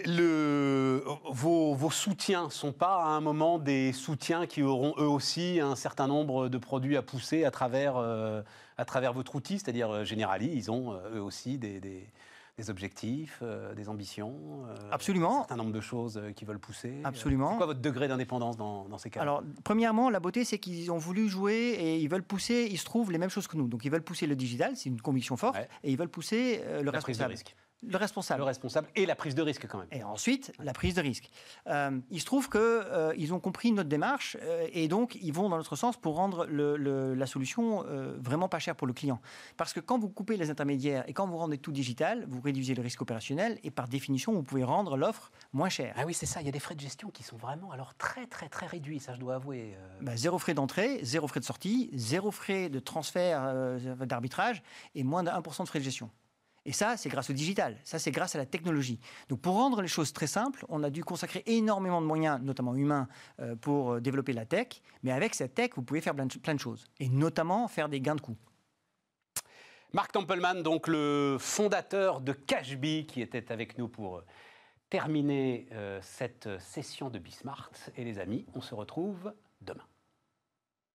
le, vos, vos, soutiens ne sont pas à un moment des soutiens qui auront eux aussi un certain nombre de produits à pousser à travers à travers votre outil, c'est-à-dire euh, Generali, ils ont euh, eux aussi des, objectifs, euh, des ambitions Absolument. Un certain nombre de choses qu'ils veulent pousser. Absolument. C'est quoi votre degré d'indépendance dans, ces cas Alors, premièrement, la beauté, c'est qu'ils ont voulu jouer et ils veulent pousser, ils se trouvent les mêmes choses que nous. Donc, ils veulent pousser le digital, c'est une conviction forte, et ils veulent pousser le la Prise de risque. Le responsable. Le responsable et la prise de risque quand même. Et ensuite, la prise de risque. Euh, il se trouve qu'ils euh, ils ont compris notre démarche euh, et donc ils vont dans notre sens pour rendre la solution vraiment pas chère pour le client. Parce que quand vous coupez les intermédiaires et quand vous rendez tout digital, vous réduisez le risque opérationnel et par définition, vous pouvez rendre l'offre moins chère. Ah oui, c'est ça. Il y a des frais de gestion qui sont vraiment alors très très très réduits, ça je dois avouer. Bah, zéro frais d'entrée, zéro frais de sortie, zéro frais de transfert d'arbitrage et moins de 1% de frais de gestion. Et ça, c'est grâce au digital, ça, c'est grâce à la technologie. Donc pour rendre les choses très simples, on a dû consacrer énormément de moyens, notamment humains, euh, pour euh, développer la tech. Mais avec cette tech, vous pouvez faire plein de choses, et notamment faire des gains de coûts. Marc Templeman, donc le fondateur de Cashbee, qui était avec nous pour euh, terminer cette session de Bismart. Et les amis, on se retrouve demain.